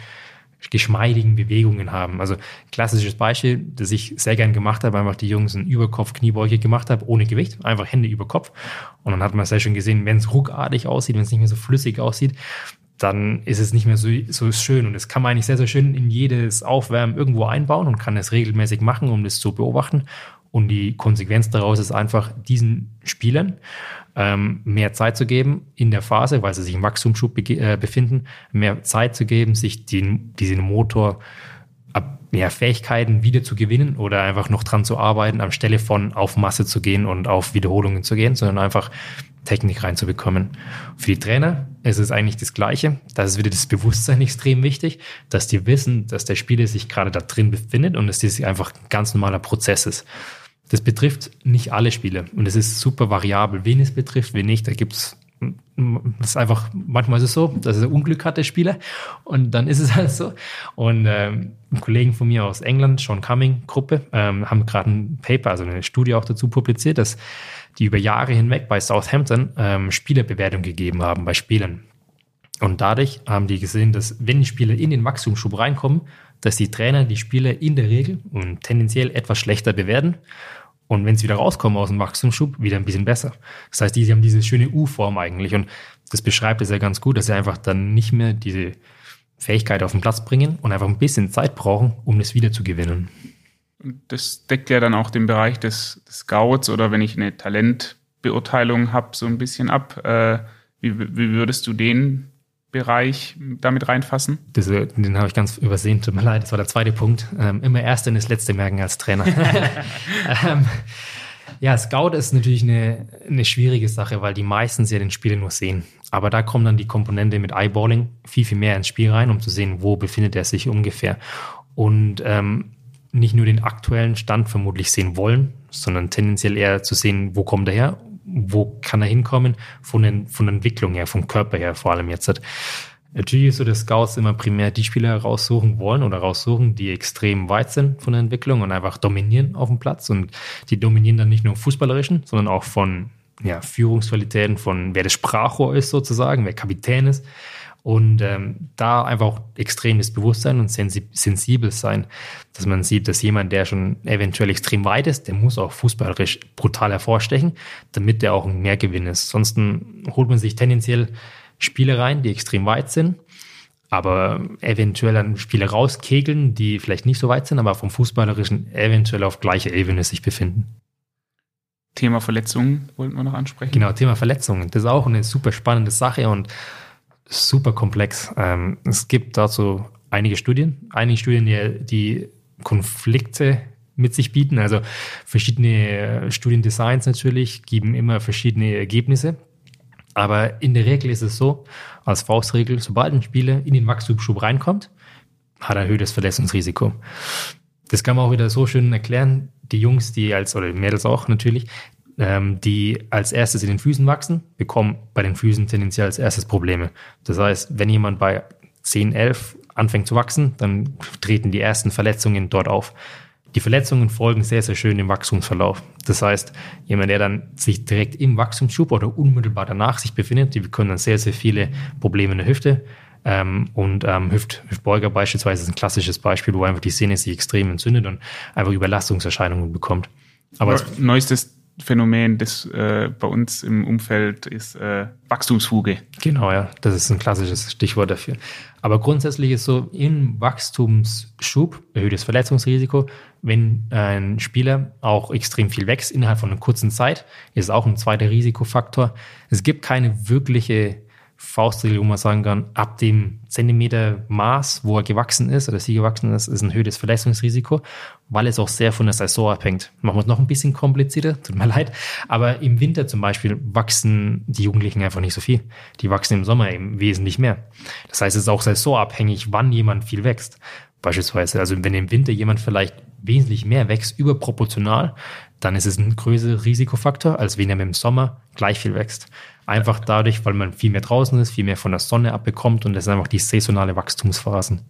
geschmeidigen Bewegungen haben. Also klassisches Beispiel, das ich sehr gern gemacht habe, einfach die Jungs einen Überkopf-Kniebeuge gemacht habe, ohne Gewicht, einfach Hände über Kopf. Und dann hat man sehr schön gesehen, wenn es ruckartig aussieht, wenn es nicht mehr so flüssig aussieht, dann ist es nicht mehr so, so schön. Und das kann man eigentlich sehr, sehr schön in jedes Aufwärmen irgendwo einbauen und kann es regelmäßig machen, um das zu beobachten. Und die Konsequenz daraus ist einfach, diesen Spielern ähm, mehr Zeit zu geben in der Phase, weil sie sich im Wachstumsschub äh, befinden, mehr Zeit zu geben, sich den, diesen Motor ja, Fähigkeiten wieder zu gewinnen oder einfach noch dran zu arbeiten, anstelle von auf Masse zu gehen und auf Wiederholungen zu gehen, sondern einfach Technik reinzubekommen. Für die Trainer ist es eigentlich das Gleiche. Da ist wieder das Bewusstsein extrem wichtig, dass die wissen, dass der Spieler sich gerade da drin befindet und dass das einfach ein ganz normaler Prozess ist. Das betrifft nicht alle Spiele und es ist super variabel, wen es betrifft, wen nicht. Da gibt's das ist einfach, manchmal ist es so, dass er Unglück hat, der Spieler, und dann ist es halt so. Und ähm, ein Kollegen von mir aus England, Sean Cumming Gruppe, ähm, haben gerade ein Paper, also eine Studie auch dazu publiziert, dass die über Jahre hinweg bei Southampton ähm, Spielerbewertung gegeben haben bei Spielern. Und dadurch haben die gesehen, dass wenn die Spieler in den Wachstumsschub reinkommen, dass die Trainer die Spieler in der Regel und tendenziell etwas schlechter bewerten. Und wenn sie wieder rauskommen aus dem Wachstumsschub, wieder ein bisschen besser. Das heißt, die, haben diese schöne U-Form eigentlich. Und das beschreibt es ja ganz gut, dass sie einfach dann nicht mehr diese Fähigkeit auf den Platz bringen und einfach ein bisschen Zeit brauchen, um das wieder zu gewinnen. Das deckt ja dann auch den Bereich des, des Scouts oder wenn ich eine Talentbeurteilung habe, so ein bisschen ab. Äh, wie, wie würdest du den Bereich damit reinfassen? Das, den habe ich ganz übersehen, tut mir leid, das war der zweite Punkt. Ähm, immer erst in das letzte merken als Trainer. ähm, ja, Scout ist natürlich eine, eine schwierige Sache, weil die meistens ja den Spieler nur sehen. Aber da kommt dann die Komponente mit Eyeballing viel, viel mehr ins Spiel rein, um zu sehen, wo befindet er sich ungefähr. Und ähm, nicht nur den aktuellen Stand vermutlich sehen wollen, sondern tendenziell eher zu sehen, wo kommt er her wo kann er hinkommen, von, den, von der Entwicklung her, vom Körper her vor allem jetzt. Natürlich ist so, dass Scouts immer primär die Spieler raussuchen wollen oder raussuchen, die extrem weit sind von der Entwicklung und einfach dominieren auf dem Platz. Und die dominieren dann nicht nur fußballerischen, sondern auch von ja, Führungsqualitäten, von wer das Sprachrohr ist sozusagen, wer Kapitän ist. Und ähm, da einfach auch extremes Bewusstsein und sensibel sein, dass man sieht, dass jemand, der schon eventuell extrem weit ist, der muss auch fußballerisch brutal hervorstechen, damit der auch ein Mehrgewinn ist. Sonst holt man sich tendenziell Spiele rein, die extrem weit sind, aber eventuell dann Spiele rauskegeln, die vielleicht nicht so weit sind, aber vom Fußballerischen eventuell auf gleicher Ebene sich befinden. Thema Verletzungen wollten wir noch ansprechen. Genau, Thema Verletzungen. Das ist auch eine super spannende Sache und super komplex. Ähm, es gibt dazu einige Studien, einige Studien, die, die Konflikte mit sich bieten. Also verschiedene Studiendesigns natürlich geben immer verschiedene Ergebnisse. Aber in der Regel ist es so, als Faustregel, sobald ein Spieler in den Wachstumsschub reinkommt, hat er erhöhtes Verletzungsrisiko. Das kann man auch wieder so schön erklären. Die Jungs, die als, oder die Mädels auch natürlich, ähm, die als erstes in den Füßen wachsen, bekommen bei den Füßen tendenziell als erstes Probleme. Das heißt, wenn jemand bei 10, 11 anfängt zu wachsen, dann treten die ersten Verletzungen dort auf. Die Verletzungen folgen sehr, sehr schön im Wachstumsverlauf. Das heißt, jemand, der dann sich direkt im Wachstumsschub oder unmittelbar danach sich befindet, die bekommen dann sehr, sehr viele Probleme in der Hüfte. Ähm, und ähm, Hüft, Hüftbeuger beispielsweise ist ein klassisches Beispiel, wo einfach die Sehne sich extrem entzündet und einfach Überlastungserscheinungen bekommt. Aber neuestes Phänomen, das äh, bei uns im Umfeld ist äh, Wachstumsfuge. Genau, ja, das ist ein klassisches Stichwort dafür. Aber grundsätzlich ist so im Wachstumsschub erhöhtes Verletzungsrisiko, wenn ein Spieler auch extrem viel wächst innerhalb von einer kurzen Zeit, ist auch ein zweiter Risikofaktor. Es gibt keine wirkliche Faustregel, wo man sagen kann, ab dem Zentimeter Maß, wo er gewachsen ist oder sie gewachsen ist, ist ein höheres Verletzungsrisiko, weil es auch sehr von der Saison abhängt. Machen wir es noch ein bisschen komplizierter, tut mir leid. Aber im Winter zum Beispiel wachsen die Jugendlichen einfach nicht so viel. Die wachsen im Sommer eben wesentlich mehr. Das heißt, es ist auch saisonabhängig, wann jemand viel wächst. Beispielsweise, also wenn im Winter jemand vielleicht wesentlich mehr wächst, überproportional, dann ist es ein größerer Risikofaktor, als wenn er im Sommer gleich viel wächst. Einfach dadurch, weil man viel mehr draußen ist, viel mehr von der Sonne abbekommt und das sind einfach die saisonale Wachstumsphasen.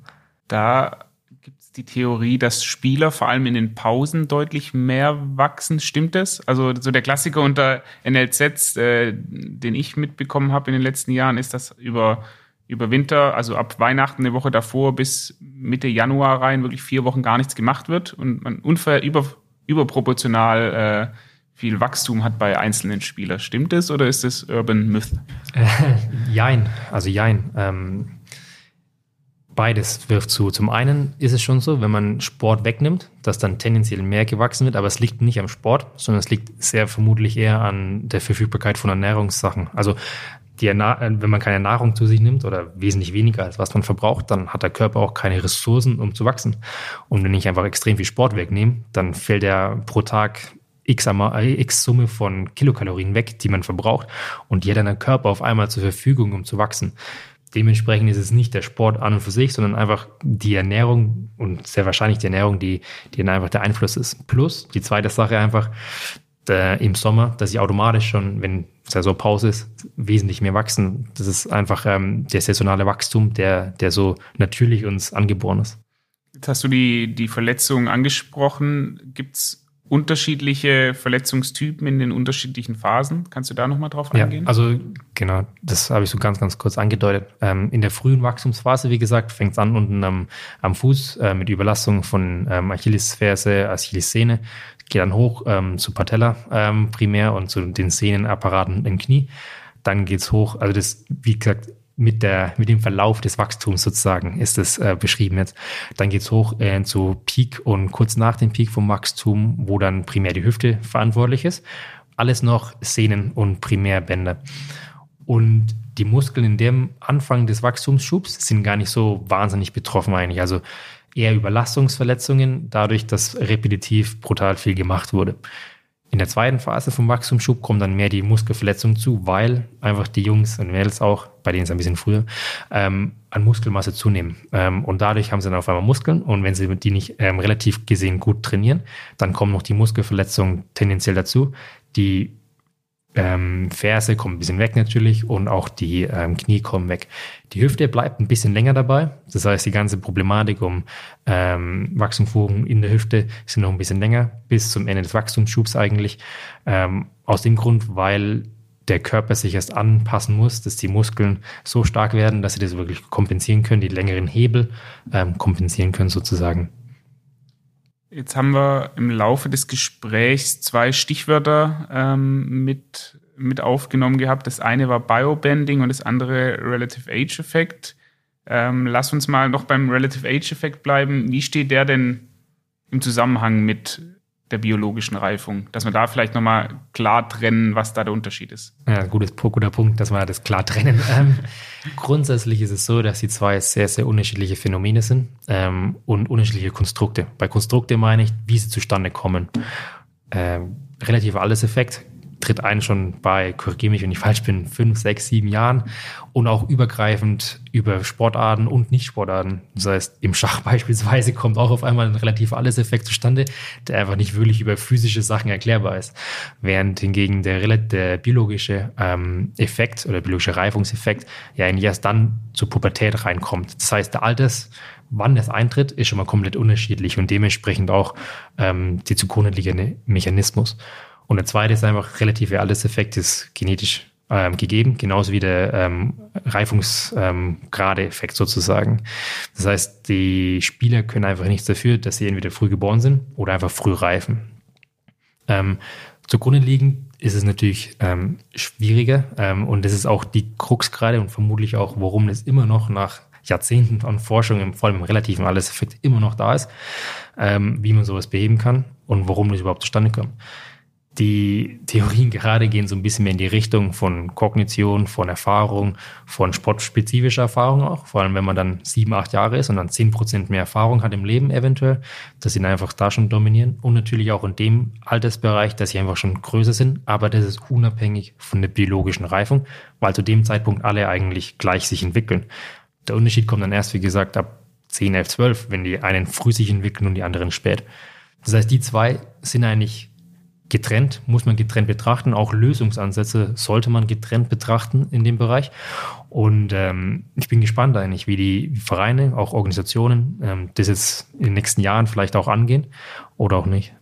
Da gibt es die Theorie, dass Spieler vor allem in den Pausen deutlich mehr wachsen. Stimmt das? Also so der Klassiker unter NLZs, äh, den ich mitbekommen habe in den letzten Jahren, ist, dass über über Winter, also ab Weihnachten eine Woche davor bis Mitte Januar rein wirklich vier Wochen gar nichts gemacht wird und man unfair über, überproportional äh, viel Wachstum hat bei einzelnen Spielern. Stimmt das oder ist das Urban Myth? Äh, jein, also jein. Ähm, beides wirft zu. Zum einen ist es schon so, wenn man Sport wegnimmt, dass dann tendenziell mehr gewachsen wird, aber es liegt nicht am Sport, sondern es liegt sehr vermutlich eher an der Verfügbarkeit von Ernährungssachen. Also die, wenn man keine Nahrung zu sich nimmt oder wesentlich weniger als was man verbraucht, dann hat der Körper auch keine Ressourcen, um zu wachsen. Und wenn ich einfach extrem viel Sport wegnehme, dann fällt er pro Tag x, x Summe von Kilokalorien weg, die man verbraucht. Und die hat dann der Körper auf einmal zur Verfügung, um zu wachsen. Dementsprechend ist es nicht der Sport an und für sich, sondern einfach die Ernährung und sehr wahrscheinlich die Ernährung, die, die dann einfach der Einfluss ist. Plus die zweite Sache einfach der, im Sommer, dass ich automatisch schon, wenn Saisonpause ist, wesentlich mehr wachsen. Das ist einfach ähm, der saisonale Wachstum, der, der so natürlich uns angeboren ist. Jetzt hast du die, die Verletzung angesprochen. Gibt es unterschiedliche Verletzungstypen in den unterschiedlichen Phasen. Kannst du da nochmal drauf eingehen? Ja, also genau, das habe ich so ganz, ganz kurz angedeutet. Ähm, in der frühen Wachstumsphase, wie gesagt, fängt es an unten am, am Fuß äh, mit Überlastung von ähm, Achillesferse, Achillessehne, geht dann hoch ähm, zu Patella ähm, primär und zu den Sehnenapparaten im Knie. Dann geht's hoch, also das, wie gesagt, mit, der, mit dem Verlauf des Wachstums sozusagen ist es äh, beschrieben jetzt. Dann geht's hoch äh, zu Peak und kurz nach dem Peak vom Wachstum, wo dann primär die Hüfte verantwortlich ist. Alles noch Sehnen und Primärbänder. Und die Muskeln in dem Anfang des Wachstumsschubs sind gar nicht so wahnsinnig betroffen eigentlich. Also eher Überlastungsverletzungen, dadurch, dass repetitiv brutal viel gemacht wurde. In der zweiten Phase vom Wachstumsschub kommen dann mehr die Muskelverletzungen zu, weil einfach die Jungs und Mädels auch, bei denen es ein bisschen früher, ähm, an Muskelmasse zunehmen. Ähm, und dadurch haben sie dann auf einmal Muskeln und wenn sie die nicht ähm, relativ gesehen gut trainieren, dann kommen noch die Muskelverletzungen tendenziell dazu, die ähm, Ferse kommen ein bisschen weg natürlich und auch die ähm, Knie kommen weg. Die Hüfte bleibt ein bisschen länger dabei. Das heißt, die ganze Problematik um ähm, Wachstumsfugen in der Hüfte sind noch ein bisschen länger, bis zum Ende des Wachstumsschubs eigentlich. Ähm, aus dem Grund, weil der Körper sich erst anpassen muss, dass die Muskeln so stark werden, dass sie das wirklich kompensieren können, die längeren Hebel ähm, kompensieren können sozusagen. Jetzt haben wir im Laufe des Gesprächs zwei Stichwörter ähm, mit, mit aufgenommen gehabt. Das eine war Biobending und das andere Relative Age Effect. Ähm, lass uns mal noch beim Relative Age Effect bleiben. Wie steht der denn im Zusammenhang mit der biologischen Reifung, dass wir da vielleicht nochmal klar trennen, was da der Unterschied ist. Ja, gutes, guter Punkt, dass wir das klar trennen. ähm, grundsätzlich ist es so, dass die zwei sehr, sehr unterschiedliche Phänomene sind ähm, und unterschiedliche Konstrukte. Bei Konstrukte meine ich, wie sie zustande kommen. Ähm, relativer Alleseffekt tritt ein schon bei, korrigiere mich, wenn ich falsch bin, fünf, sechs, sieben Jahren und auch übergreifend über Sportarten und Nicht-Sportarten. Das heißt, im Schach beispielsweise kommt auch auf einmal ein relativ alles Effekt zustande, der einfach nicht wirklich über physische Sachen erklärbar ist. Während hingegen der, der biologische ähm, Effekt oder biologische Reifungseffekt ja eigentlich erst dann zur Pubertät reinkommt. Das heißt, der Alters wann es eintritt, ist schon mal komplett unterschiedlich und dementsprechend auch ähm, die zugrunde liegende Mechanismus. Und der zweite ist einfach relative Alterseffekt ist genetisch ähm, gegeben, genauso wie der ähm, Reifungsgrade-Effekt ähm, sozusagen. Das heißt, die Spieler können einfach nichts dafür, dass sie entweder früh geboren sind oder einfach früh reifen. Ähm, zugrunde liegend ist es natürlich ähm, schwieriger ähm, und das ist auch die Krux gerade und vermutlich auch, warum es immer noch nach Jahrzehnten von Forschung, im, vor allem im relativen Alterseffekt, immer noch da ist, ähm, wie man sowas beheben kann und warum das überhaupt zustande kommt die Theorien gerade gehen so ein bisschen mehr in die Richtung von Kognition, von Erfahrung, von sportspezifischer Erfahrung auch. Vor allem, wenn man dann sieben, acht Jahre ist und dann zehn Prozent mehr Erfahrung hat im Leben eventuell, dass sie dann einfach da schon dominieren. Und natürlich auch in dem Altersbereich, dass sie einfach schon größer sind. Aber das ist unabhängig von der biologischen Reifung, weil zu dem Zeitpunkt alle eigentlich gleich sich entwickeln. Der Unterschied kommt dann erst, wie gesagt, ab 10, 11, 12, wenn die einen früh sich entwickeln und die anderen spät. Das heißt, die zwei sind eigentlich getrennt, muss man getrennt betrachten. Auch Lösungsansätze sollte man getrennt betrachten in dem Bereich. Und ähm, ich bin gespannt eigentlich, wie die Vereine, auch Organisationen ähm, das jetzt in den nächsten Jahren vielleicht auch angehen oder auch nicht.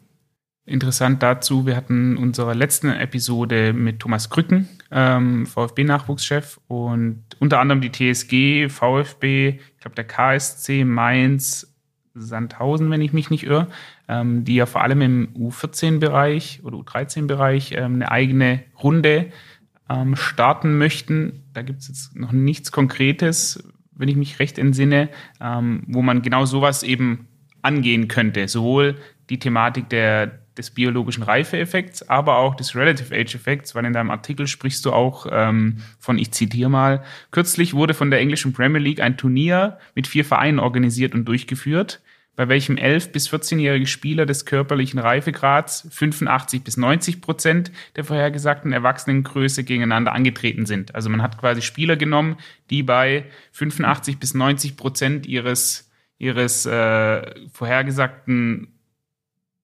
Interessant dazu, wir hatten unsere letzte Episode mit Thomas Krücken, ähm, VfB-Nachwuchschef und unter anderem die TSG, VfB, ich glaube der KSC, Mainz, Sandhausen, wenn ich mich nicht irre, ähm, die ja vor allem im U14-Bereich oder U13-Bereich ähm, eine eigene Runde ähm, starten möchten. Da gibt es jetzt noch nichts Konkretes, wenn ich mich recht entsinne, ähm, wo man genau sowas eben angehen könnte. Sowohl die Thematik der, des biologischen Reifeeffekts, aber auch des Relative Age Effekts, weil in deinem Artikel sprichst du auch ähm, von, ich zitiere mal, kürzlich wurde von der englischen Premier League ein Turnier mit vier Vereinen organisiert und durchgeführt bei welchem 11- bis 14-jährige Spieler des körperlichen Reifegrads 85 bis 90 Prozent der vorhergesagten Erwachsenengröße gegeneinander angetreten sind. Also man hat quasi Spieler genommen, die bei 85 bis 90 Prozent ihres, ihres äh, vorhergesagten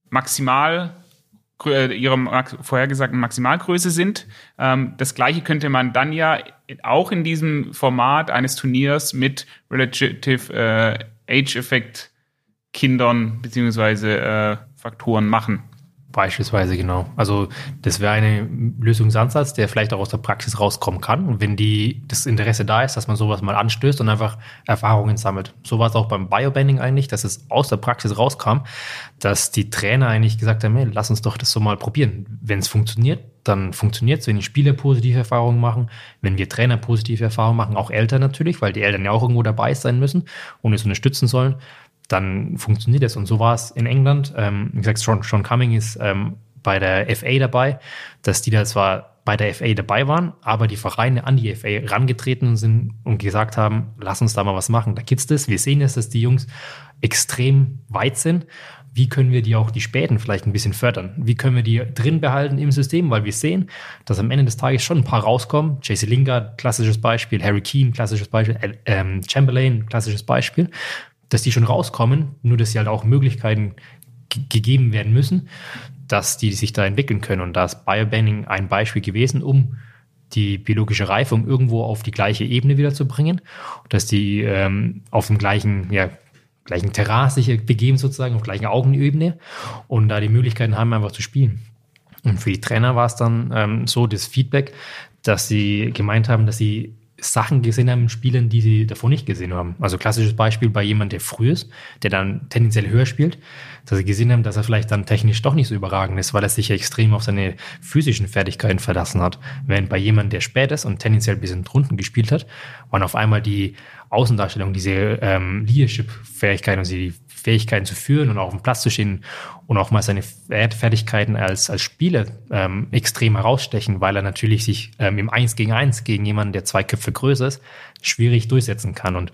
Maximal äh, ihrer vorhergesagten Maximalgröße sind. Ähm, das gleiche könnte man dann ja auch in diesem Format eines Turniers mit Relative äh, Age Effect Kindern beziehungsweise äh, Faktoren machen. Beispielsweise, genau. Also das wäre ein Lösungsansatz, der vielleicht auch aus der Praxis rauskommen kann. Und wenn die, das Interesse da ist, dass man sowas mal anstößt und einfach Erfahrungen sammelt. So war es auch beim Biobanding eigentlich, dass es aus der Praxis rauskam, dass die Trainer eigentlich gesagt haben, hey, lass uns doch das so mal probieren. Wenn es funktioniert, dann funktioniert es, wenn die Spieler positive Erfahrungen machen, wenn wir Trainer positive Erfahrungen machen, auch Eltern natürlich, weil die Eltern ja auch irgendwo dabei sein müssen und es unterstützen sollen, dann funktioniert es. Und so war es in England. Ähm, wie gesagt, Sean, Sean Cumming ist ähm, bei der FA dabei, dass die da zwar bei der FA dabei waren, aber die Vereine an die FA rangetreten sind und gesagt haben, lass uns da mal was machen. Da gibt's das. Wir sehen es, dass die Jungs extrem weit sind. Wie können wir die auch die Späten vielleicht ein bisschen fördern? Wie können wir die drin behalten im System? Weil wir sehen, dass am Ende des Tages schon ein paar rauskommen. JC Lingard, klassisches Beispiel. Harry Keane, klassisches Beispiel. Ähm, Chamberlain, klassisches Beispiel dass die schon rauskommen, nur dass sie halt auch Möglichkeiten gegeben werden müssen, dass die sich da entwickeln können. Und da ist Biobanning ein Beispiel gewesen, um die biologische Reifung irgendwo auf die gleiche Ebene wieder zu bringen, dass die ähm, auf dem gleichen, ja, gleichen Terrain sich begeben sozusagen, auf gleichen Augenebene und da die Möglichkeiten haben, einfach zu spielen. Und für die Trainer war es dann ähm, so das Feedback, dass sie gemeint haben, dass sie Sachen gesehen haben in Spielen, die sie davor nicht gesehen haben. Also klassisches Beispiel bei jemand, der früh ist, der dann tendenziell höher spielt, dass sie gesehen haben, dass er vielleicht dann technisch doch nicht so überragend ist, weil er sich extrem auf seine physischen Fertigkeiten verlassen hat. Während bei jemand, der spät ist und tendenziell ein bisschen drunten gespielt hat, waren auf einmal die Außendarstellung, diese ähm, Leadership-Fähigkeiten, also die Fähigkeiten zu führen und auch auf dem Platz zu stehen und auch mal seine Fertigkeiten als, als Spieler ähm, extrem herausstechen, weil er natürlich sich ähm, im Eins gegen Eins gegen jemanden, der zwei Köpfe größer ist, schwierig durchsetzen kann. Und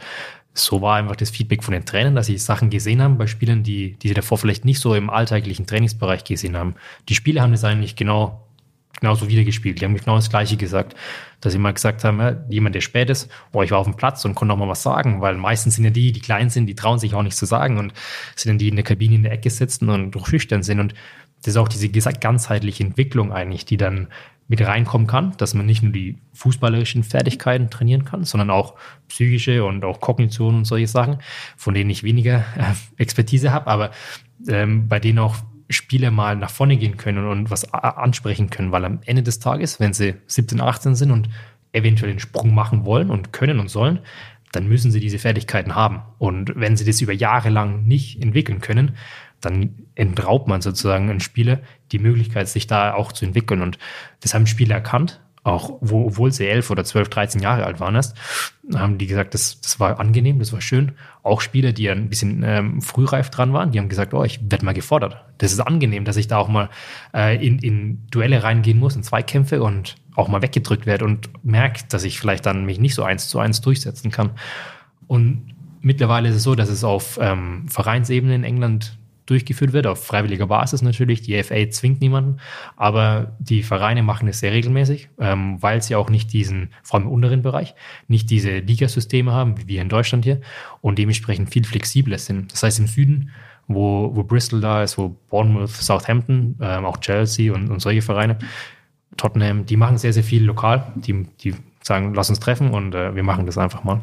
so war einfach das Feedback von den Trainern, dass sie Sachen gesehen haben bei Spielern, die, die sie davor vielleicht nicht so im alltäglichen Trainingsbereich gesehen haben. Die Spieler haben das eigentlich genau genauso wiedergespielt. Die haben genau das Gleiche gesagt, dass sie mal gesagt haben, ja, jemand, der spät ist, boah, ich war auf dem Platz und konnte auch mal was sagen, weil meistens sind ja die, die klein sind, die trauen sich auch nicht zu sagen und sind dann die in der Kabine in der Ecke sitzen und schüchtern sind und das ist auch diese ganzheitliche Entwicklung eigentlich, die dann mit reinkommen kann, dass man nicht nur die fußballerischen Fertigkeiten trainieren kann, sondern auch psychische und auch Kognition und solche Sachen, von denen ich weniger äh, Expertise habe, aber ähm, bei denen auch Spieler mal nach vorne gehen können und was ansprechen können, weil am Ende des Tages, wenn sie 17, 18 sind und eventuell den Sprung machen wollen und können und sollen, dann müssen sie diese Fertigkeiten haben. Und wenn sie das über Jahre lang nicht entwickeln können, dann entraubt man sozusagen einen Spieler die Möglichkeit, sich da auch zu entwickeln. Und das haben Spieler erkannt, auch wo, obwohl sie elf oder zwölf, dreizehn Jahre alt waren erst, haben die gesagt, das, das war angenehm, das war schön. Auch Spieler, die ein bisschen ähm, frühreif dran waren, die haben gesagt, oh, ich werde mal gefordert. Das ist angenehm, dass ich da auch mal äh, in, in Duelle reingehen muss, in Zweikämpfe und auch mal weggedrückt werde und merkt, dass ich vielleicht dann mich nicht so eins zu eins durchsetzen kann. Und mittlerweile ist es so, dass es auf ähm, Vereinsebene in England durchgeführt wird, auf freiwilliger Basis natürlich. Die FA zwingt niemanden, aber die Vereine machen es sehr regelmäßig, ähm, weil sie auch nicht diesen, vor allem im unteren Bereich, nicht diese Ligasysteme haben, wie wir in Deutschland hier, und dementsprechend viel flexibler sind. Das heißt, im Süden, wo, wo Bristol da ist, wo Bournemouth, Southampton, ähm, auch Chelsea und, und solche Vereine, Tottenham, die machen sehr, sehr viel lokal. Die, die sagen, lass uns treffen und äh, wir machen das einfach mal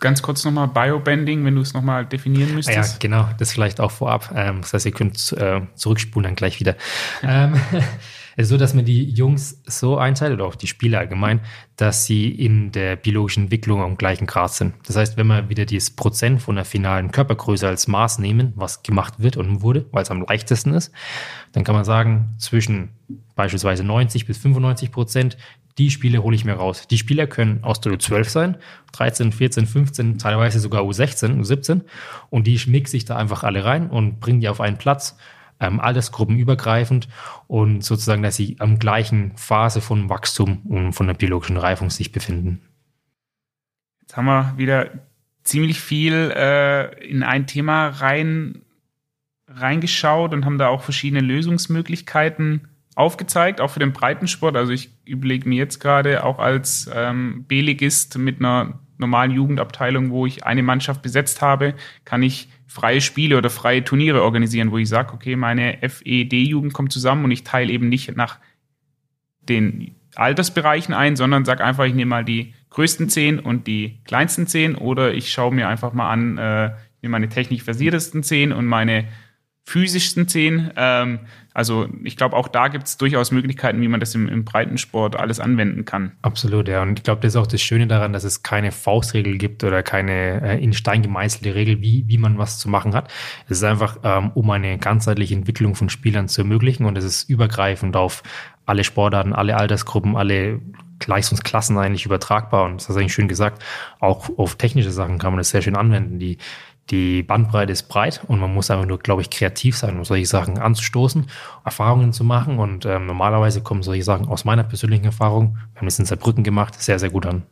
ganz kurz nochmal Biobending, wenn du es nochmal definieren müsstest. Ja, genau, das vielleicht auch vorab. Ähm, das heißt, ihr könnt äh, zurückspulen dann gleich wieder. ähm, es ist so, dass man die Jungs so einteilt, oder auch die Spieler allgemein, dass sie in der biologischen Entwicklung am gleichen Grad sind. Das heißt, wenn wir wieder dieses Prozent von der finalen Körpergröße als Maß nehmen, was gemacht wird und wurde, weil es am leichtesten ist, dann kann man sagen, zwischen beispielsweise 90 bis 95 Prozent die Spiele hole ich mir raus. Die Spieler können aus der U12 sein, 13, 14, 15, teilweise sogar U16, U17 und die mixe ich da einfach alle rein und bringe die auf einen Platz, ähm, altersgruppenübergreifend und sozusagen, dass sie am gleichen Phase von Wachstum und von der biologischen Reifung sich befinden. Jetzt haben wir wieder ziemlich viel äh, in ein Thema rein reingeschaut und haben da auch verschiedene Lösungsmöglichkeiten aufgezeigt, auch für den Breitensport. Also ich überlege mir jetzt gerade auch als ähm, B-Ligist mit einer normalen Jugendabteilung, wo ich eine Mannschaft besetzt habe, kann ich freie Spiele oder freie Turniere organisieren, wo ich sage, okay, meine FED-Jugend kommt zusammen und ich teile eben nicht nach den Altersbereichen ein, sondern sage einfach, ich nehme mal die größten zehn und die kleinsten zehn oder ich schaue mir einfach mal an, äh, nehme meine technisch versiertesten zehn und meine physischsten zehn. Ähm, also ich glaube, auch da gibt es durchaus Möglichkeiten, wie man das im, im Breitensport alles anwenden kann. Absolut, ja. Und ich glaube, das ist auch das Schöne daran, dass es keine Faustregel gibt oder keine äh, in Stein gemeißelte Regel, wie, wie man was zu machen hat. Es ist einfach, ähm, um eine ganzheitliche Entwicklung von Spielern zu ermöglichen und es ist übergreifend auf alle Sportarten, alle Altersgruppen, alle Leistungsklassen eigentlich übertragbar. Und das hast du eigentlich schön gesagt, auch auf technische Sachen kann man das sehr schön anwenden. Die die Bandbreite ist breit und man muss einfach nur, glaube ich, kreativ sein, um solche Sachen anzustoßen, Erfahrungen zu machen. Und ähm, normalerweise kommen solche Sachen aus meiner persönlichen Erfahrung, wir haben das in Saarbrücken gemacht, sehr, sehr gut an.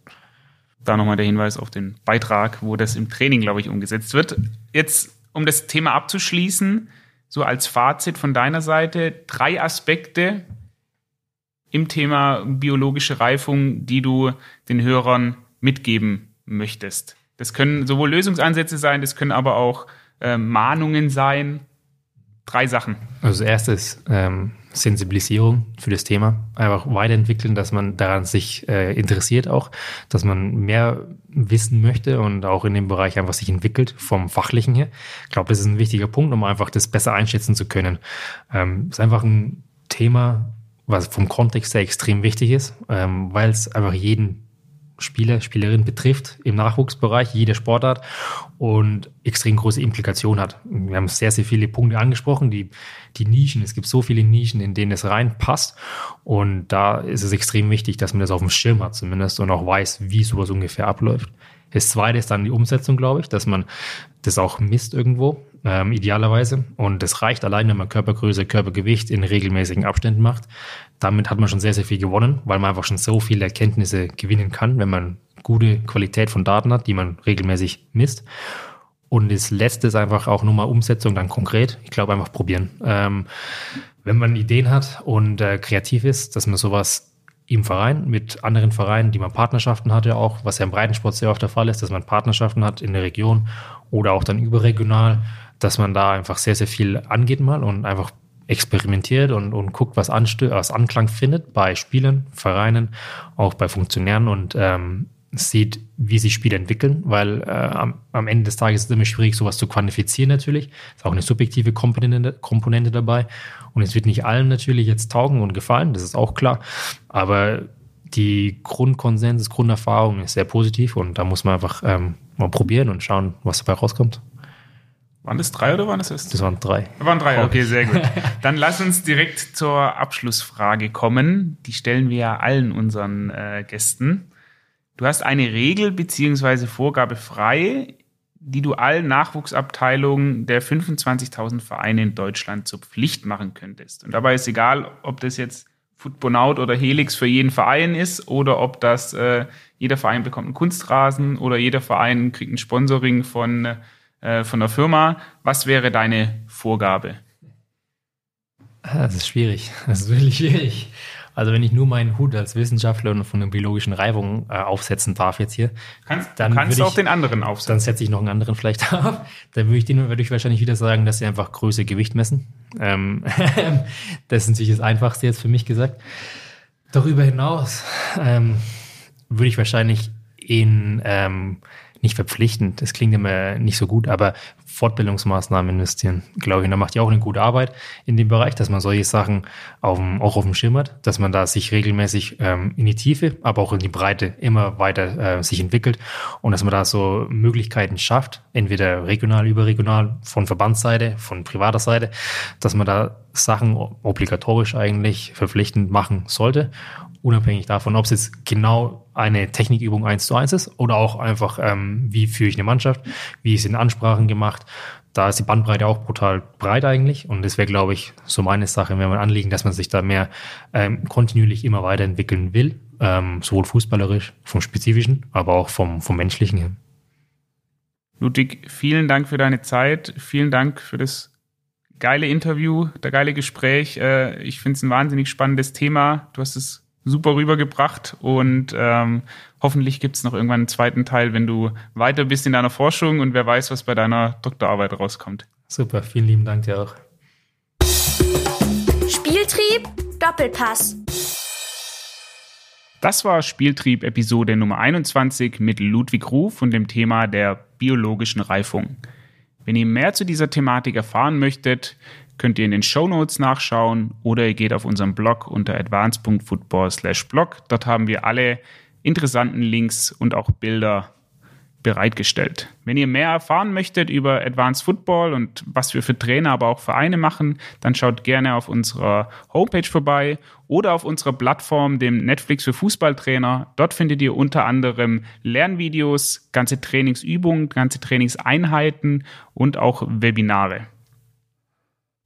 Da nochmal der Hinweis auf den Beitrag, wo das im Training, glaube ich, umgesetzt wird. Jetzt, um das Thema abzuschließen, so als Fazit von deiner Seite, drei Aspekte im Thema biologische Reifung, die du den Hörern mitgeben möchtest. Das können sowohl Lösungsansätze sein, das können aber auch äh, Mahnungen sein. Drei Sachen. Also erstes ähm, Sensibilisierung für das Thema. Einfach weiterentwickeln, dass man daran sich äh, interessiert auch, dass man mehr wissen möchte und auch in dem Bereich einfach sich entwickelt vom Fachlichen her. Ich glaube, das ist ein wichtiger Punkt, um einfach das besser einschätzen zu können. Ähm, ist einfach ein Thema, was vom Kontext her extrem wichtig ist, ähm, weil es einfach jeden Spieler, Spielerin betrifft im Nachwuchsbereich, jede Sportart und extrem große Implikationen hat. Wir haben sehr, sehr viele Punkte angesprochen, die, die Nischen. Es gibt so viele Nischen, in denen es reinpasst. Und da ist es extrem wichtig, dass man das auf dem Schirm hat zumindest und auch weiß, wie sowas ungefähr abläuft. Das zweite ist dann die Umsetzung, glaube ich, dass man das auch misst irgendwo, ähm, idealerweise. Und das reicht allein, wenn man Körpergröße, Körpergewicht in regelmäßigen Abständen macht. Damit hat man schon sehr, sehr viel gewonnen, weil man einfach schon so viele Erkenntnisse gewinnen kann, wenn man gute Qualität von Daten hat, die man regelmäßig misst. Und das letzte ist einfach auch nur mal Umsetzung dann konkret. Ich glaube einfach probieren. Ähm, wenn man Ideen hat und äh, kreativ ist, dass man sowas im Verein mit anderen Vereinen, die man Partnerschaften hatte, auch, was ja im Breitensport sehr oft der Fall ist, dass man Partnerschaften hat in der Region oder auch dann überregional, dass man da einfach sehr, sehr viel angeht mal und einfach experimentiert und, und guckt, was, Anstö was Anklang findet bei Spielern, Vereinen, auch bei Funktionären und ähm, sieht, wie sich Spiele entwickeln, weil äh, am, am, Ende des Tages ist es immer schwierig, sowas zu quantifizieren natürlich. Ist auch eine subjektive Komponente, Komponente dabei. Und es wird nicht allen natürlich jetzt taugen und gefallen, das ist auch klar. Aber die Grundkonsens, Grunderfahrung ist sehr positiv und da muss man einfach ähm, mal probieren und schauen, was dabei rauskommt. Waren das drei oder waren das erst? Das waren drei. Das waren drei, okay, sehr gut. Dann lass uns direkt zur Abschlussfrage kommen. Die stellen wir ja allen unseren äh, Gästen. Du hast eine Regel beziehungsweise Vorgabe frei, die du allen Nachwuchsabteilungen der 25.000 Vereine in Deutschland zur Pflicht machen könntest. Und dabei ist egal, ob das jetzt Footbonaut oder Helix für jeden Verein ist oder ob das äh, jeder Verein bekommt einen Kunstrasen oder jeder Verein kriegt ein Sponsoring von äh, von der Firma. Was wäre deine Vorgabe? Das ist schwierig. Das ist wirklich schwierig. Also wenn ich nur meinen Hut als Wissenschaftler und von der biologischen Reibung äh, aufsetzen darf jetzt hier, kannst, dann kannst du auch ich, den anderen aufsetzen. Dann setze ich noch einen anderen vielleicht auf. Dann würde ich denen würde ich wahrscheinlich wieder sagen, dass sie einfach Größe, Gewicht messen. Ähm, das ist natürlich das Einfachste jetzt für mich gesagt. Darüber hinaus ähm, würde ich wahrscheinlich in ähm, nicht verpflichtend, das klingt immer nicht so gut, aber Fortbildungsmaßnahmen investieren, glaube ich. Und da macht ja auch eine gute Arbeit in dem Bereich, dass man solche Sachen auf dem, auch auf dem Schirm hat, dass man da sich regelmäßig ähm, in die Tiefe, aber auch in die Breite immer weiter äh, sich entwickelt und dass man da so Möglichkeiten schafft, entweder regional, überregional, von Verbandsseite, von privater Seite, dass man da Sachen obligatorisch eigentlich verpflichtend machen sollte unabhängig davon, ob es jetzt genau eine Technikübung eins zu eins ist oder auch einfach, ähm, wie führe ich eine Mannschaft, wie ist in Ansprachen gemacht. Da ist die Bandbreite auch brutal breit eigentlich und das wäre, glaube ich, so meine Sache, wenn man anliegen, dass man sich da mehr ähm, kontinuierlich immer weiterentwickeln will, ähm, sowohl fußballerisch, vom Spezifischen, aber auch vom, vom Menschlichen her. Ludwig, vielen Dank für deine Zeit, vielen Dank für das geile Interview, der geile Gespräch. Äh, ich finde es ein wahnsinnig spannendes Thema. Du hast es super rübergebracht und ähm, hoffentlich gibt es noch irgendwann einen zweiten Teil, wenn du weiter bist in deiner Forschung und wer weiß, was bei deiner Doktorarbeit rauskommt. Super, vielen lieben Dank dir auch. Spieltrieb, Doppelpass. Das war Spieltrieb Episode Nummer 21 mit Ludwig Ruf und dem Thema der biologischen Reifung. Wenn ihr mehr zu dieser Thematik erfahren möchtet, könnt ihr in den Show Notes nachschauen oder ihr geht auf unseren Blog unter advance.football/blog. Dort haben wir alle interessanten Links und auch Bilder bereitgestellt. Wenn ihr mehr erfahren möchtet über Advanced Football und was wir für Trainer, aber auch Vereine machen, dann schaut gerne auf unserer Homepage vorbei oder auf unserer Plattform, dem Netflix für Fußballtrainer. Dort findet ihr unter anderem Lernvideos, ganze Trainingsübungen, ganze Trainingseinheiten und auch Webinare.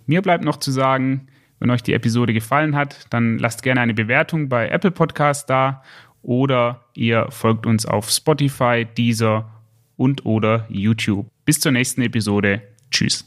Mir bleibt noch zu sagen, wenn euch die Episode gefallen hat, dann lasst gerne eine Bewertung bei Apple Podcast da oder ihr folgt uns auf Spotify, Deezer und oder YouTube. Bis zur nächsten Episode. Tschüss.